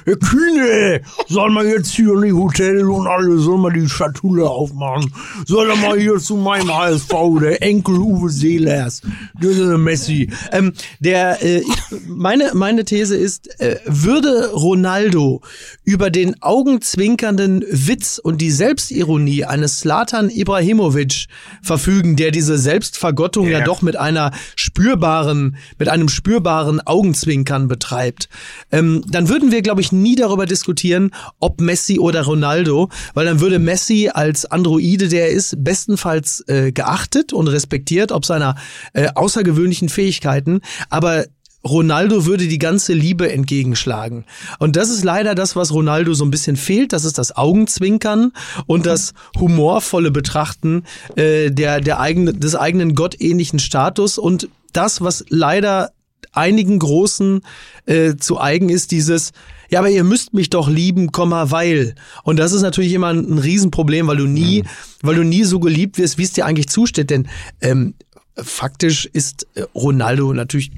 Kühne, soll man jetzt hier in die Hotel und alle, soll man die Schatulle aufmachen. Soll er mal hier zu meinem HSV, der Enkel Uwe Seelers. Der Messi. ähm, der, äh, ich, meine, meine These ist, äh, würde Ronaldo über den augenzwinkernden Witz und die Selbstironie eines Slatan Ibrahimovic verfügen, der diese Selbstvergottung ja, Ja. doch mit einer spürbaren, mit einem spürbaren Augenzwinkern betreibt, ähm, dann würden wir, glaube ich, nie darüber diskutieren, ob Messi oder Ronaldo, weil dann würde Messi als Androide, der er ist, bestenfalls äh, geachtet und respektiert, ob seiner äh, außergewöhnlichen Fähigkeiten, aber Ronaldo würde die ganze Liebe entgegenschlagen. Und das ist leider das, was Ronaldo so ein bisschen fehlt. Das ist das Augenzwinkern und das humorvolle Betrachten äh, der, der eigene, des eigenen gottähnlichen Status und das, was leider einigen Großen äh, zu eigen ist, dieses, ja, aber ihr müsst mich doch lieben, weil. Und das ist natürlich immer ein, ein Riesenproblem, weil du nie, weil du nie so geliebt wirst, wie es dir eigentlich zusteht. Denn ähm, faktisch ist äh, Ronaldo natürlich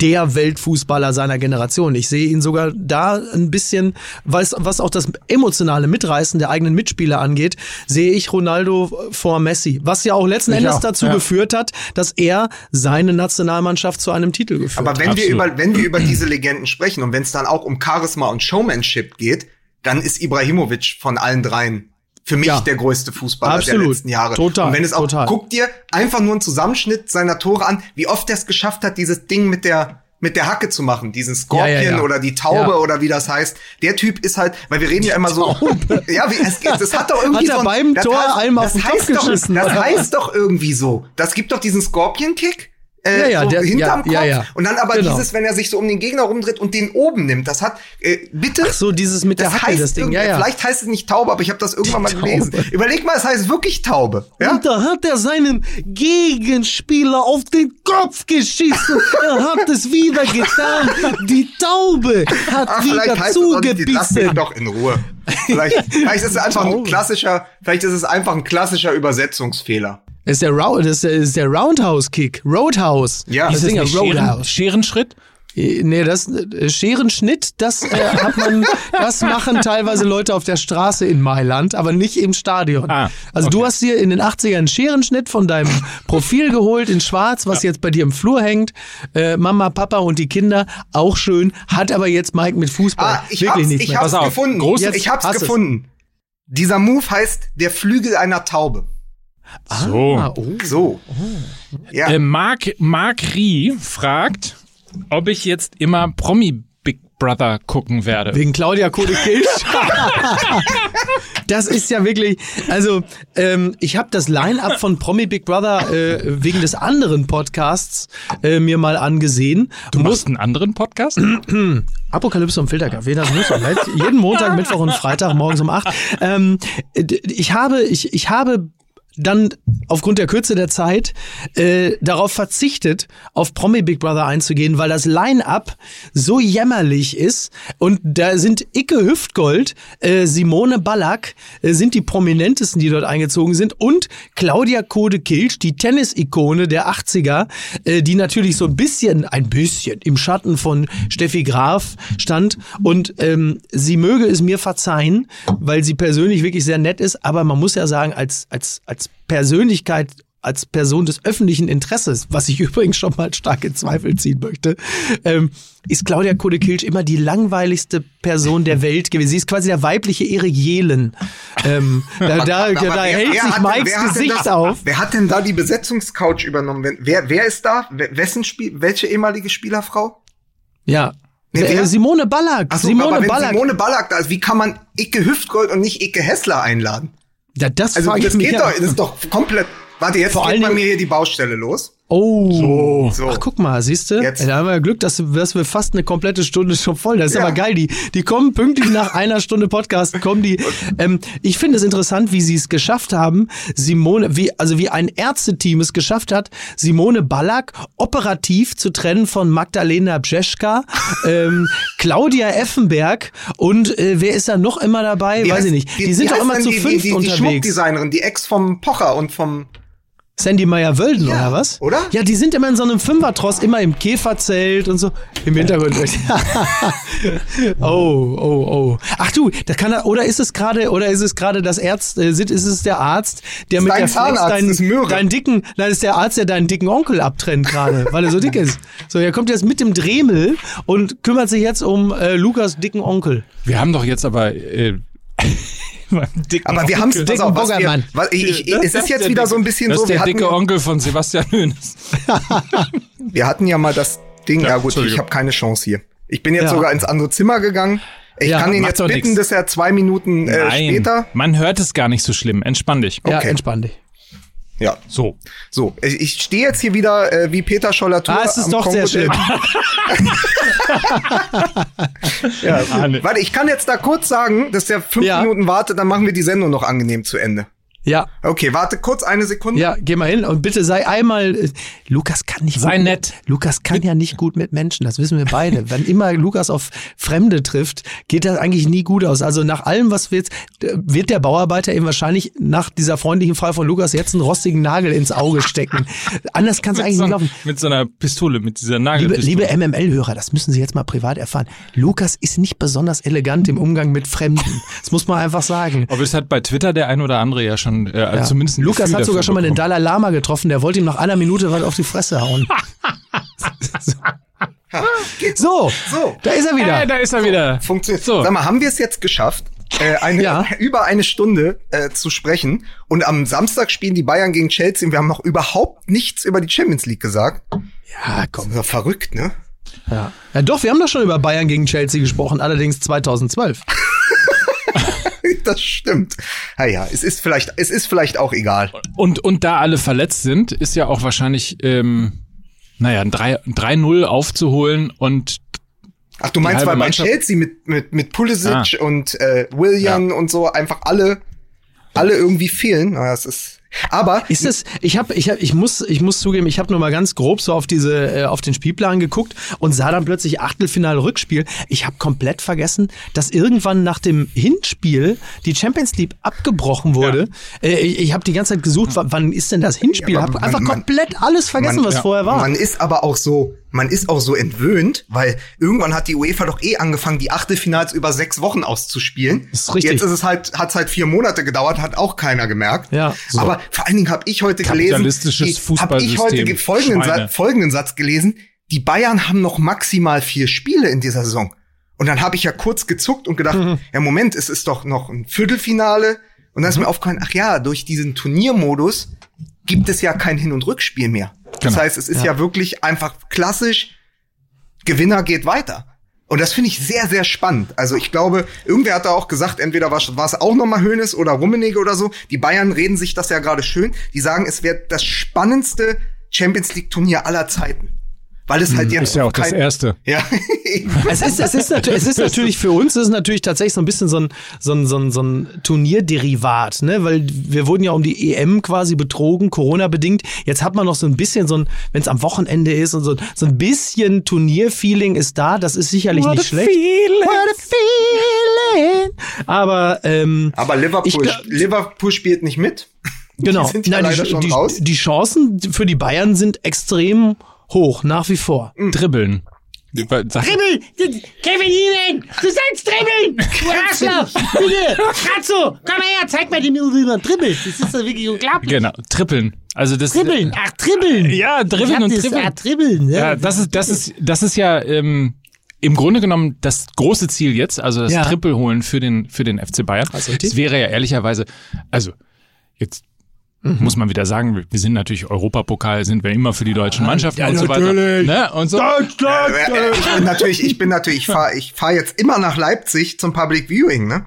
der Weltfußballer seiner Generation. Ich sehe ihn sogar da ein bisschen, was, was auch das emotionale Mitreißen der eigenen Mitspieler angeht, sehe ich Ronaldo vor Messi. Was ja auch letzten Endes auch, dazu ja. geführt hat, dass er seine Nationalmannschaft zu einem Titel geführt Aber hat. wenn wir über, wenn wir über diese Legenden sprechen und wenn es dann auch um Charisma und Showmanship geht, dann ist Ibrahimovic von allen dreien für mich Ja. der größte Fußballer der Absolut. letzten Jahre. Total, Und wenn es auch, total. guck dir einfach nur einen Zusammenschnitt seiner Tore an, wie oft er es geschafft hat, dieses Ding mit der mit der Hacke zu machen, diesen Scorpion Ja, ja, ja. oder die Taube oder wie das heißt. Der Typ ist halt, weil wir reden ja immer so, ja, wie, es, das hat doch irgendwie Hat er so ein- beim das Tor heißt, einem auf das den Kopf heißt doch, geschissen, Das heißt doch irgendwie so. Das gibt doch diesen Scorpion-Kick. Äh, Ja, ja, so der- hinterm ja, Kopf. ja. Und dann aber Genau. dieses, wenn er sich so um den Gegner rumdreht und den oben nimmt, das hat, äh, bitte. Ach so, dieses mit der Hacke, heißt das Ding, ja. Vielleicht heißt es nicht Taube, aber ich habe das irgendwann mal gelesen. Überleg mal, es heißt wirklich Taube. Ja? Und da hat er seinen Gegenspieler auf den Kopf geschissen. er hat es wieder getan. Die Taube hat Ach, wieder nicht, lass mich zugebissen. doch in Ruhe. Vielleicht, vielleicht ist es einfach ein klassischer, vielleicht ist es einfach ein klassischer Übersetzungsfehler. Das ist der, Rou- das ist der, ist der Roundhouse-Kick. Roadhouse. Ja. das Ist Ist Ding, das nicht Scheren, Roadhouse. Scherenschritt? Äh, Nee, das äh, Scherenschnitt, das äh, hat man, das machen teilweise Leute auf der Straße in Mailand, aber nicht im Stadion. Ah, also du okay. hast dir in den 80ern einen Scherenschnitt von deinem Profil geholt in Schwarz, was jetzt bei dir im Flur hängt. Äh, Mama, Papa und die Kinder, auch schön, hat aber jetzt Mike mit Fußball Ah, ich wirklich hab's, nichts ich mehr. hab's Pass auf, gefunden. großes- ich hab's hast es. gefunden. Dieser Move heißt der Flügel einer Taube. So. Ah, oh. So. Ja. Äh, Mark, Mark Rie fragt, ob ich jetzt immer Promi Big Brother gucken werde. Wegen Claudia Kode-Kilsch. das ist ja wirklich, also ähm, ich habe das Line-Up von Promi Big Brother äh, wegen des anderen Podcasts äh, mir mal angesehen. du machst einen anderen Podcast? Apokalypse und Filterkaffee, das muss doch Jeden Montag, Mittwoch und Freitag morgens um acht. Ähm, ich habe, ich, ich habe dann aufgrund der Kürze der Zeit äh, darauf verzichtet, auf Promi Big Brother einzugehen, weil das Line-up so jämmerlich ist. Und da sind Icke Hüftgold, äh, Simone Ballack äh, sind die prominentesten, die dort eingezogen sind. Und Claudia Kode-Kilsch, die Tennis-Ikone der 80er, äh, die natürlich so ein bisschen, ein bisschen im Schatten von Steffi Graf stand. Und ähm, sie möge es mir verzeihen, weil sie persönlich wirklich sehr nett ist, aber man muss ja sagen, als, als, als Persönlichkeit als Person des öffentlichen Interesses, was ich übrigens schon mal stark in Zweifel ziehen möchte, ähm, ist Claudia Kode-Kilsch immer die langweiligste Person der Welt gewesen. Sie ist quasi der weibliche Erik Jelen. Ähm, da da, da wer- hält wer sich hat denn- Mikes Gesicht das, auf. Wer hat denn da die Besetzungscouch übernommen? Wer- Wer, ist da? Wessen Spiel, welche ehemalige Spielerfrau? Ja. Nee? Simone Ballack. So, Simone aber wenn Ballack. Simone Ballack da ist, wie kann man Icke Hüftgold und nicht Icke Hessler einladen? Ja, das Also das geht ja. doch, das ist doch komplett. Warte, jetzt Vor geht bei mir hier die Baustelle los. Oh. So. Ach, guck mal, siehst du? Jetzt. Da haben wir Glück, dass, dass wir fast eine komplette Stunde schon voll. Das ist Ja. aber geil. Die, die kommen pünktlich nach einer Stunde Podcast, kommen die. Ähm, ich finde es interessant, wie sie es geschafft haben, Simone, wie, also wie ein Ärzteteam es geschafft hat, Simone Ballack operativ zu trennen von Magdalena Bjeschka, ähm, Claudia Effenberg und äh, wer ist da noch immer dabei? Wie Weiß heißt- ich nicht. wie- Die sind doch immer zu die, fünft die, die, die unterwegs. Schmuckdesignerin, die Ex vom Pocher und vom Sandy Meyer-Wölden, Ja, oder was? oder? Ja, die sind immer in so einem Fünfertross, immer im Käferzelt und so. Im Hintergrund. oh, oh, oh. Ach du, da kann er, oder ist es gerade, oder ist es gerade das Arzt, äh, ist es der Arzt, der mit dein der Flex deinen, das ist Möhre. deinen dicken, nein, ist der Arzt, der deinen dicken Onkel abtrennt gerade, weil er so dick ist. So, er kommt jetzt mit dem Dremel und kümmert sich jetzt um äh, Lukas dicken Onkel. Wir haben doch jetzt aber äh, Aber wir haben es, pass auf, was wir, Boggermann. was, ich, ich, Das- es ist jetzt der wieder so ein dicke- bisschen das so, ist der wir hatten, dicke Onkel von Sebastian Hönes. wir hatten ja mal das Ding, ja, gut, ich habe keine Chance hier. Ich bin jetzt Ja. sogar ins andere Zimmer gegangen. Ich Ja, kann ihn jetzt bitten, nix. dass er zwei Minuten äh, Nein, später. man hört es gar nicht so schlimm. Entspann dich. Ja, Okay. entspann dich. Ja, So. so. Ich, stehe jetzt hier wieder äh, wie Peter Scholler Ah, es ist doch sehr schlimm. Ja, Ah, nee. Warte, ich kann jetzt da kurz sagen, dass der fünf Ja. Minuten wartet, dann machen wir die Sendung noch angenehm zu Ende. Ja, Okay, warte kurz eine Sekunde. ja, geh mal hin und bitte sei einmal. Äh, Lukas kann nicht. Sei gut, nett. Lukas kann ja nicht gut mit Menschen, das wissen wir beide. Wenn immer Lukas auf Fremde trifft, geht das eigentlich nie gut aus. Also nach allem, was wir jetzt, äh, wird der Bauarbeiter ihm wahrscheinlich nach dieser freundlichen Frage von Lukas jetzt einen rostigen Nagel ins Auge stecken. Anders kann es eigentlich so, nicht laufen. mit so einer Pistole, mit dieser Liebe, Nagelpistole. liebe MML-Hörer, das müssen Sie jetzt mal privat erfahren. Lukas ist nicht besonders elegant im Umgang mit Fremden. Das muss man einfach sagen. Aber es hat bei Twitter der ein oder andere ja schon, äh, also Ja. zumindest ein Lukas Gefühl hat sogar dafür schon mal den bekommen. Dalai Lama getroffen, der wollte ihm nach einer Minute was auf die Fresse hauen. so, So. da ist er wieder. Äh, da ist er wieder. Funktioniert. So. Sag mal, haben wir es jetzt geschafft, äh, eine, Ja. über eine Stunde äh, zu sprechen? Und am Samstag spielen die Bayern gegen Chelsea und wir haben noch überhaupt nichts über die Champions League gesagt. Ja, komm. Das ist doch verrückt, ne? Ja. ja, doch, wir haben doch schon über Bayern gegen Chelsea gesprochen, allerdings 2012. Das stimmt. Naja, es ist vielleicht, es ist vielleicht auch egal. Und, und da alle verletzt sind, ist ja auch wahrscheinlich, ähm, naja, ein 3 ein 3-0 aufzuholen und Ach, du meinst, weil bei Chelsea mit, mit, mit Pulisic Ah. und äh, William und so einfach alle, alle irgendwie fehlen. Naja, es ist. Aber Ist es, ich habe, ich hab, ich muss, ich muss zugeben, ich habe nur mal ganz grob so auf diese, äh, auf den Spielplan geguckt und sah dann plötzlich Achtelfinale Rückspiel. Ich habe komplett vergessen, dass irgendwann nach dem Hinspiel die Champions League abgebrochen wurde. Äh, ich ich habe die ganze Zeit gesucht, wann ist denn das Hinspiel? Ja, hab aber einfach man- komplett alles vergessen, man- was ja, vorher war. Man ist aber auch so, man ist auch so entwöhnt, weil irgendwann hat die UEFA doch eh angefangen, die Achtelfinals über sechs Wochen auszuspielen. Das ist richtig. Jetzt ist es halt, hat halt vier Monate gedauert, hat auch keiner gemerkt. Ja, so. Aber vor allen Dingen habe ich heute gelesen, Kapitalistisches die- hab ich heute folgenden. Sa folgenden Satz gelesen: Die Bayern haben noch maximal vier Spiele in dieser Saison. Und dann habe ich ja kurz gezuckt und gedacht, Mhm. ja Moment, es ist doch noch ein Viertelfinale. Und dann ist mir aufgefallen, ach ja, durch diesen Turniermodus gibt es ja kein Hin- und Rückspiel mehr. Das Genau. heißt, es ist ja. wirklich einfach klassisch, Gewinner geht weiter. Und das finde ich sehr, sehr spannend. Also ich glaube, irgendwer hat da auch gesagt, entweder war es auch nochmal Hönes oder Rummenigge oder so. Die Bayern reden sich das ja gerade schön. Die sagen, es wird das spannendste Champions League Turnier aller Zeiten. Weil es halt jetzt Hm, Ist ja auch das kein- Erste. Ja. Es ist, es, ist es ist natürlich für uns, es ist natürlich tatsächlich so ein bisschen so ein, so ein, so ein, so ein Turnierderivat, ne? Weil wir wurden ja um die EM quasi betrogen, Corona-bedingt. Jetzt hat man noch so ein bisschen so ein, wenn es am Wochenende ist und so, so ein bisschen Turnierfeeling ist da, das ist sicherlich nicht schlecht. What a feeling. Aber ähm, Aber Liverpool, glaub- Liverpool spielt nicht mit. genau, sind ja Nein, die, schon die, raus. die Chancen für die Bayern sind extrem hoch, nach wie vor. Dribbeln. Sag, Dribbel! Kevin Ihnen! Du sollst dribbeln! Du Arschloch! Bitte! Ratzo! Komm mal her, zeig mal Junge, wie man dribbelt. Das ist doch wirklich unglaublich. genau, trippeln. Also das Dribbeln! Ach, dribbeln! Ja, dribbeln und das, dribbeln. Ah, dribbeln, ja. Ja, das ist, das ist, das ist ja ähm, im Grunde genommen das große Ziel jetzt, also das Ja. Triple holen für den, für den FC Bayern. Also. Das wäre ja ehrlicherweise, also jetzt Mhm. muss man wieder sagen, wir- sind natürlich Europapokal, sind wir immer für die deutschen Mannschaften Ja, und so weiter. natürlich. Ne? Und so. Deutschland! Äh, Ich bin natürlich, ich bin natürlich, ich fahre ich fahr jetzt immer nach Leipzig zum Public Viewing, ne?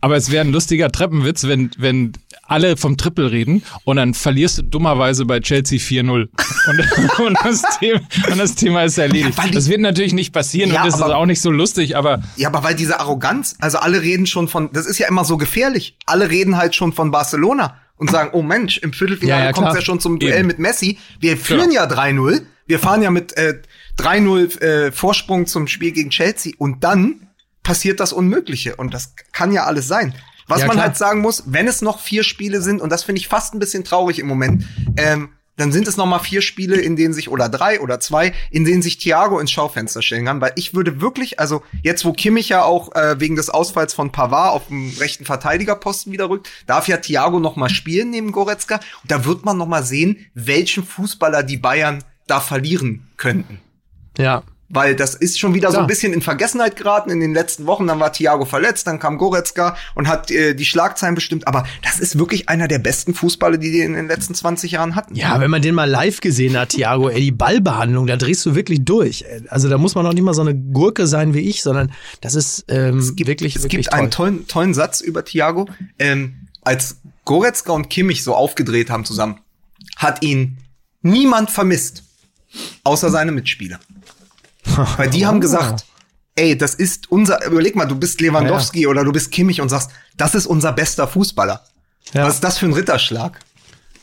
Aber es wäre ein lustiger Treppenwitz, wenn, wenn alle vom Triple reden und dann verlierst du dummerweise bei Chelsea 4-0. Und, und, das Thema, und das Thema ist erledigt. Ja, die- das wird natürlich nicht passieren Ja, und das ist aber- auch nicht so lustig, aber Ja, aber weil diese Arroganz, also alle reden schon von, das ist ja immer so gefährlich. Alle reden halt schon von Barcelona und sagen, oh Mensch, im Viertelfinale Ja, ja, kommt es ja schon zum Duell Eben. mit Messi. Wir führen ja 3-0. Wir fahren ja mit äh, 3-0 äh, Vorsprung zum Spiel gegen Chelsea und dann passiert das Unmögliche und das kann ja alles sein. Was Ja, man klar. halt sagen muss, wenn es noch vier Spiele sind, und das finde ich fast ein bisschen traurig im Moment, ähm, dann sind es noch mal vier Spiele, in denen sich, oder drei oder zwei, in denen sich Thiago ins Schaufenster stellen kann, weil ich würde wirklich, also jetzt, wo Kimmich ja auch äh, wegen des Ausfalls von Pavard auf dem rechten Verteidigerposten wieder rückt, darf ja Thiago noch mal spielen neben Goretzka, und da wird man noch mal sehen, welchen Fußballer die Bayern da verlieren könnten. Ja. Weil das ist schon wieder so Klar. ein bisschen in Vergessenheit geraten in den letzten Wochen. Dann war Thiago verletzt, dann kam Goretzka und hat äh, die Schlagzeilen bestimmt. Aber das ist wirklich einer der besten Fußballer, die die in den letzten 20 Jahren hatten. Ja, wenn man den mal live gesehen hat, Thiago, ey, die Ballbehandlung, da drehst du wirklich durch. Also da muss man auch nicht mal so eine Gurke sein wie ich, sondern das ist ähm, es gibt, wirklich, es wirklich gibt toll. einen tollen, tollen Satz über Thiago. Ähm, als Goretzka und Kimmich so aufgedreht haben zusammen, hat ihn niemand vermisst, außer seine Mitspieler. Weil die haben gesagt, ey, das ist unser, überleg mal, du bist Lewandowski oder du bist Kimmich und sagst, das ist unser bester Fußballer. Ja. Was ist das für ein Ritterschlag?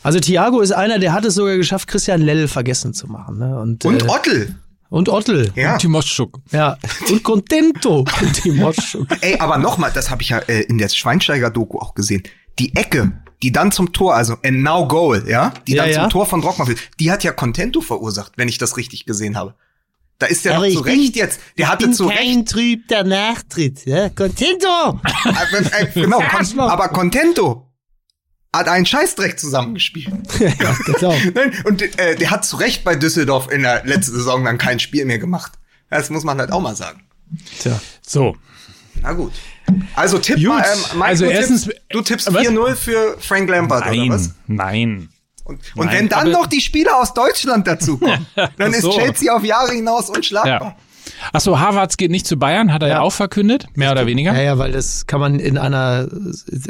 Also Thiago ist einer, der hat es sogar geschafft, Christian Lell vergessen zu machen. Ne? Und, Und äh, Ottel. und Ottel. Ja. Timoschuk. Ja. Und Contento. Timoschuk. Ey, aber nochmal, das habe ich ja äh, in der Schweinsteiger-Doku auch gesehen. Die Ecke, die dann zum Tor, also and now goal, ja, die Ja, dann ja. zum Tor von Rockmann führt, die hat ja Contento verursacht, wenn ich das richtig gesehen habe. Da ist der Aber ich zu bin- Recht jetzt. Der ich hatte bin zu kein Recht. trübter Nachtritt. Ja? Contento! Äh, äh, genau, aber Contento hat einen Scheißdreck zusammengespielt. ja, genau. Nein, und äh, der hat zu Recht bei Düsseldorf in der letzten Saison dann kein Spiel mehr gemacht. Das muss man halt auch mal sagen. Tja. So. Na gut. Also tipp Gut. mal, ähm, Mike, Also du, erstens- tippst, du tippst Was? 4-0 für Frank Lampard, oder was? Nein, nein. Und, und Nein, wenn dann noch die Spieler aus Deutschland dazukommen, dann ist so. Chelsea auf Jahre hinaus unschlagbar. Ja. Achso, Harvards geht nicht zu Bayern, hat er ja, Ja. auch verkündet, mehr oder weniger. Ja, ja, weil das kann man in einer,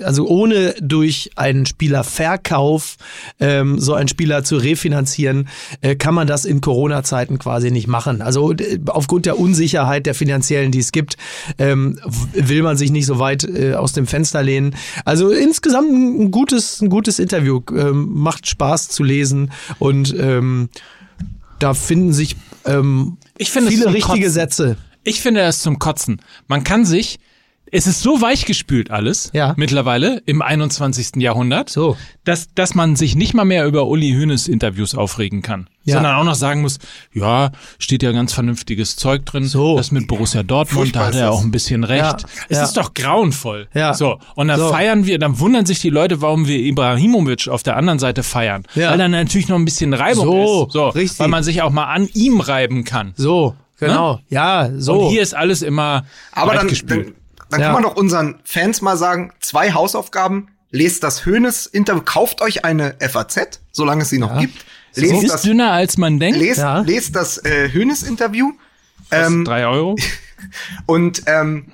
also ohne durch einen Spielerverkauf ähm, so einen Spieler zu refinanzieren, äh, kann man das in Corona-Zeiten quasi nicht machen. Also äh, aufgrund der Unsicherheit der finanziellen, die es gibt, ähm, will man sich nicht so weit äh, aus dem Fenster lehnen. Also insgesamt ein gutes, ein gutes Interview, ähm, macht Spaß zu lesen und ähm, da finden sich ähm, Ich finde es viele richtige Kotzen. Sätze. Ich finde das zum Kotzen. Man kann sich, es ist so weichgespült alles Ja. mittlerweile im 21. Jahrhundert, So. dass, dass man sich nicht mal mehr über Uli Hoeneß Interviews aufregen kann. Ja. Sondern auch noch sagen muss, ja, steht ja ganz vernünftiges Zeug drin. So. Das mit Borussia Dortmund, Furchtbar da hat er auch ein bisschen recht. Ja, Es ist doch grauenvoll. Ja. So. Und dann So. feiern wir, dann wundern sich die Leute, warum wir Ibrahimovic auf der anderen Seite feiern. Ja. Weil dann natürlich noch ein bisschen Reibung So, ist. So. richtig. Weil man sich auch mal an ihm reiben kann. So, genau. Ja, so. Und hier ist alles immer Aber dann, weichgespült. dann, dann Ja. kann man doch unseren Fans mal sagen, zwei Hausaufgaben, lest das Hönes-Interview, kauft euch eine FAZ, solange es sie noch gibt. Lest ist das, dünner als man denkt. lest, Ja. lest das äh, Hönes-Interview ähm, Drei Euro. und ähm,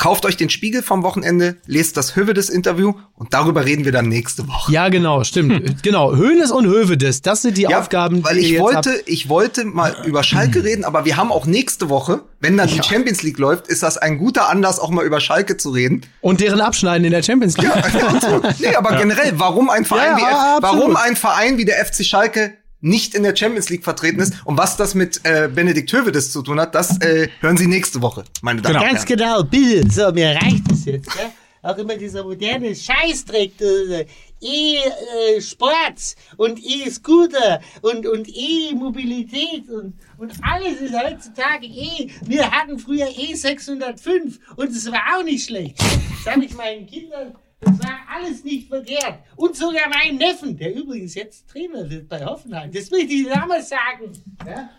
kauft euch den Spiegel vom Wochenende, lest das Hövedes-Interview und darüber reden wir dann nächste Woche. Ja, genau, stimmt. genau, Höhnes und Hövedes, das sind die Aufgaben, weil die ich wollte, habt. ich wollte mal über Schalke reden, aber wir haben auch nächste Woche, wenn dann die Champions League läuft, ist das ein guter Anlass, auch mal über Schalke zu reden. Und deren Abschneiden in der Champions League. nee, aber generell, warum ein Verein Ja, wie ja, warum ein Verein wie der FC Schalke nicht in der Champions League vertreten ist und was das mit äh, Benedikt Hövedes zu tun hat, das äh, hören Sie nächste Woche, meine Damen Ganz und Herren. genau, bitte. So, mir reicht es jetzt. Ja? Auch immer dieser moderne Scheißdreck, äh, E-Sports und E-Scooter und, und E-Mobilität und, und alles ist heutzutage E. Wir hatten früher E605 und es war auch nicht schlecht. Das habe ich meinen Kindern, das war alles nicht verkehrt. Und sogar meinem Neffen, der übrigens jetzt Trainer wird bei Hoffenheim. Das möchte ich damals sagen. Ja?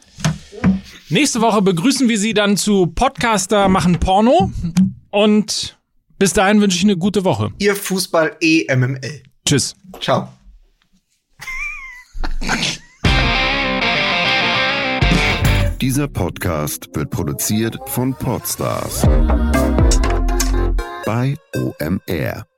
Nächste Woche begrüßen wir Sie dann zu Podcaster machen Porno. Und bis dahin wünsche ich eine gute Woche. Ihr Fußball EMML. Tschüss. Ciao. Dieser Podcast wird produziert von Podstars bei OMR.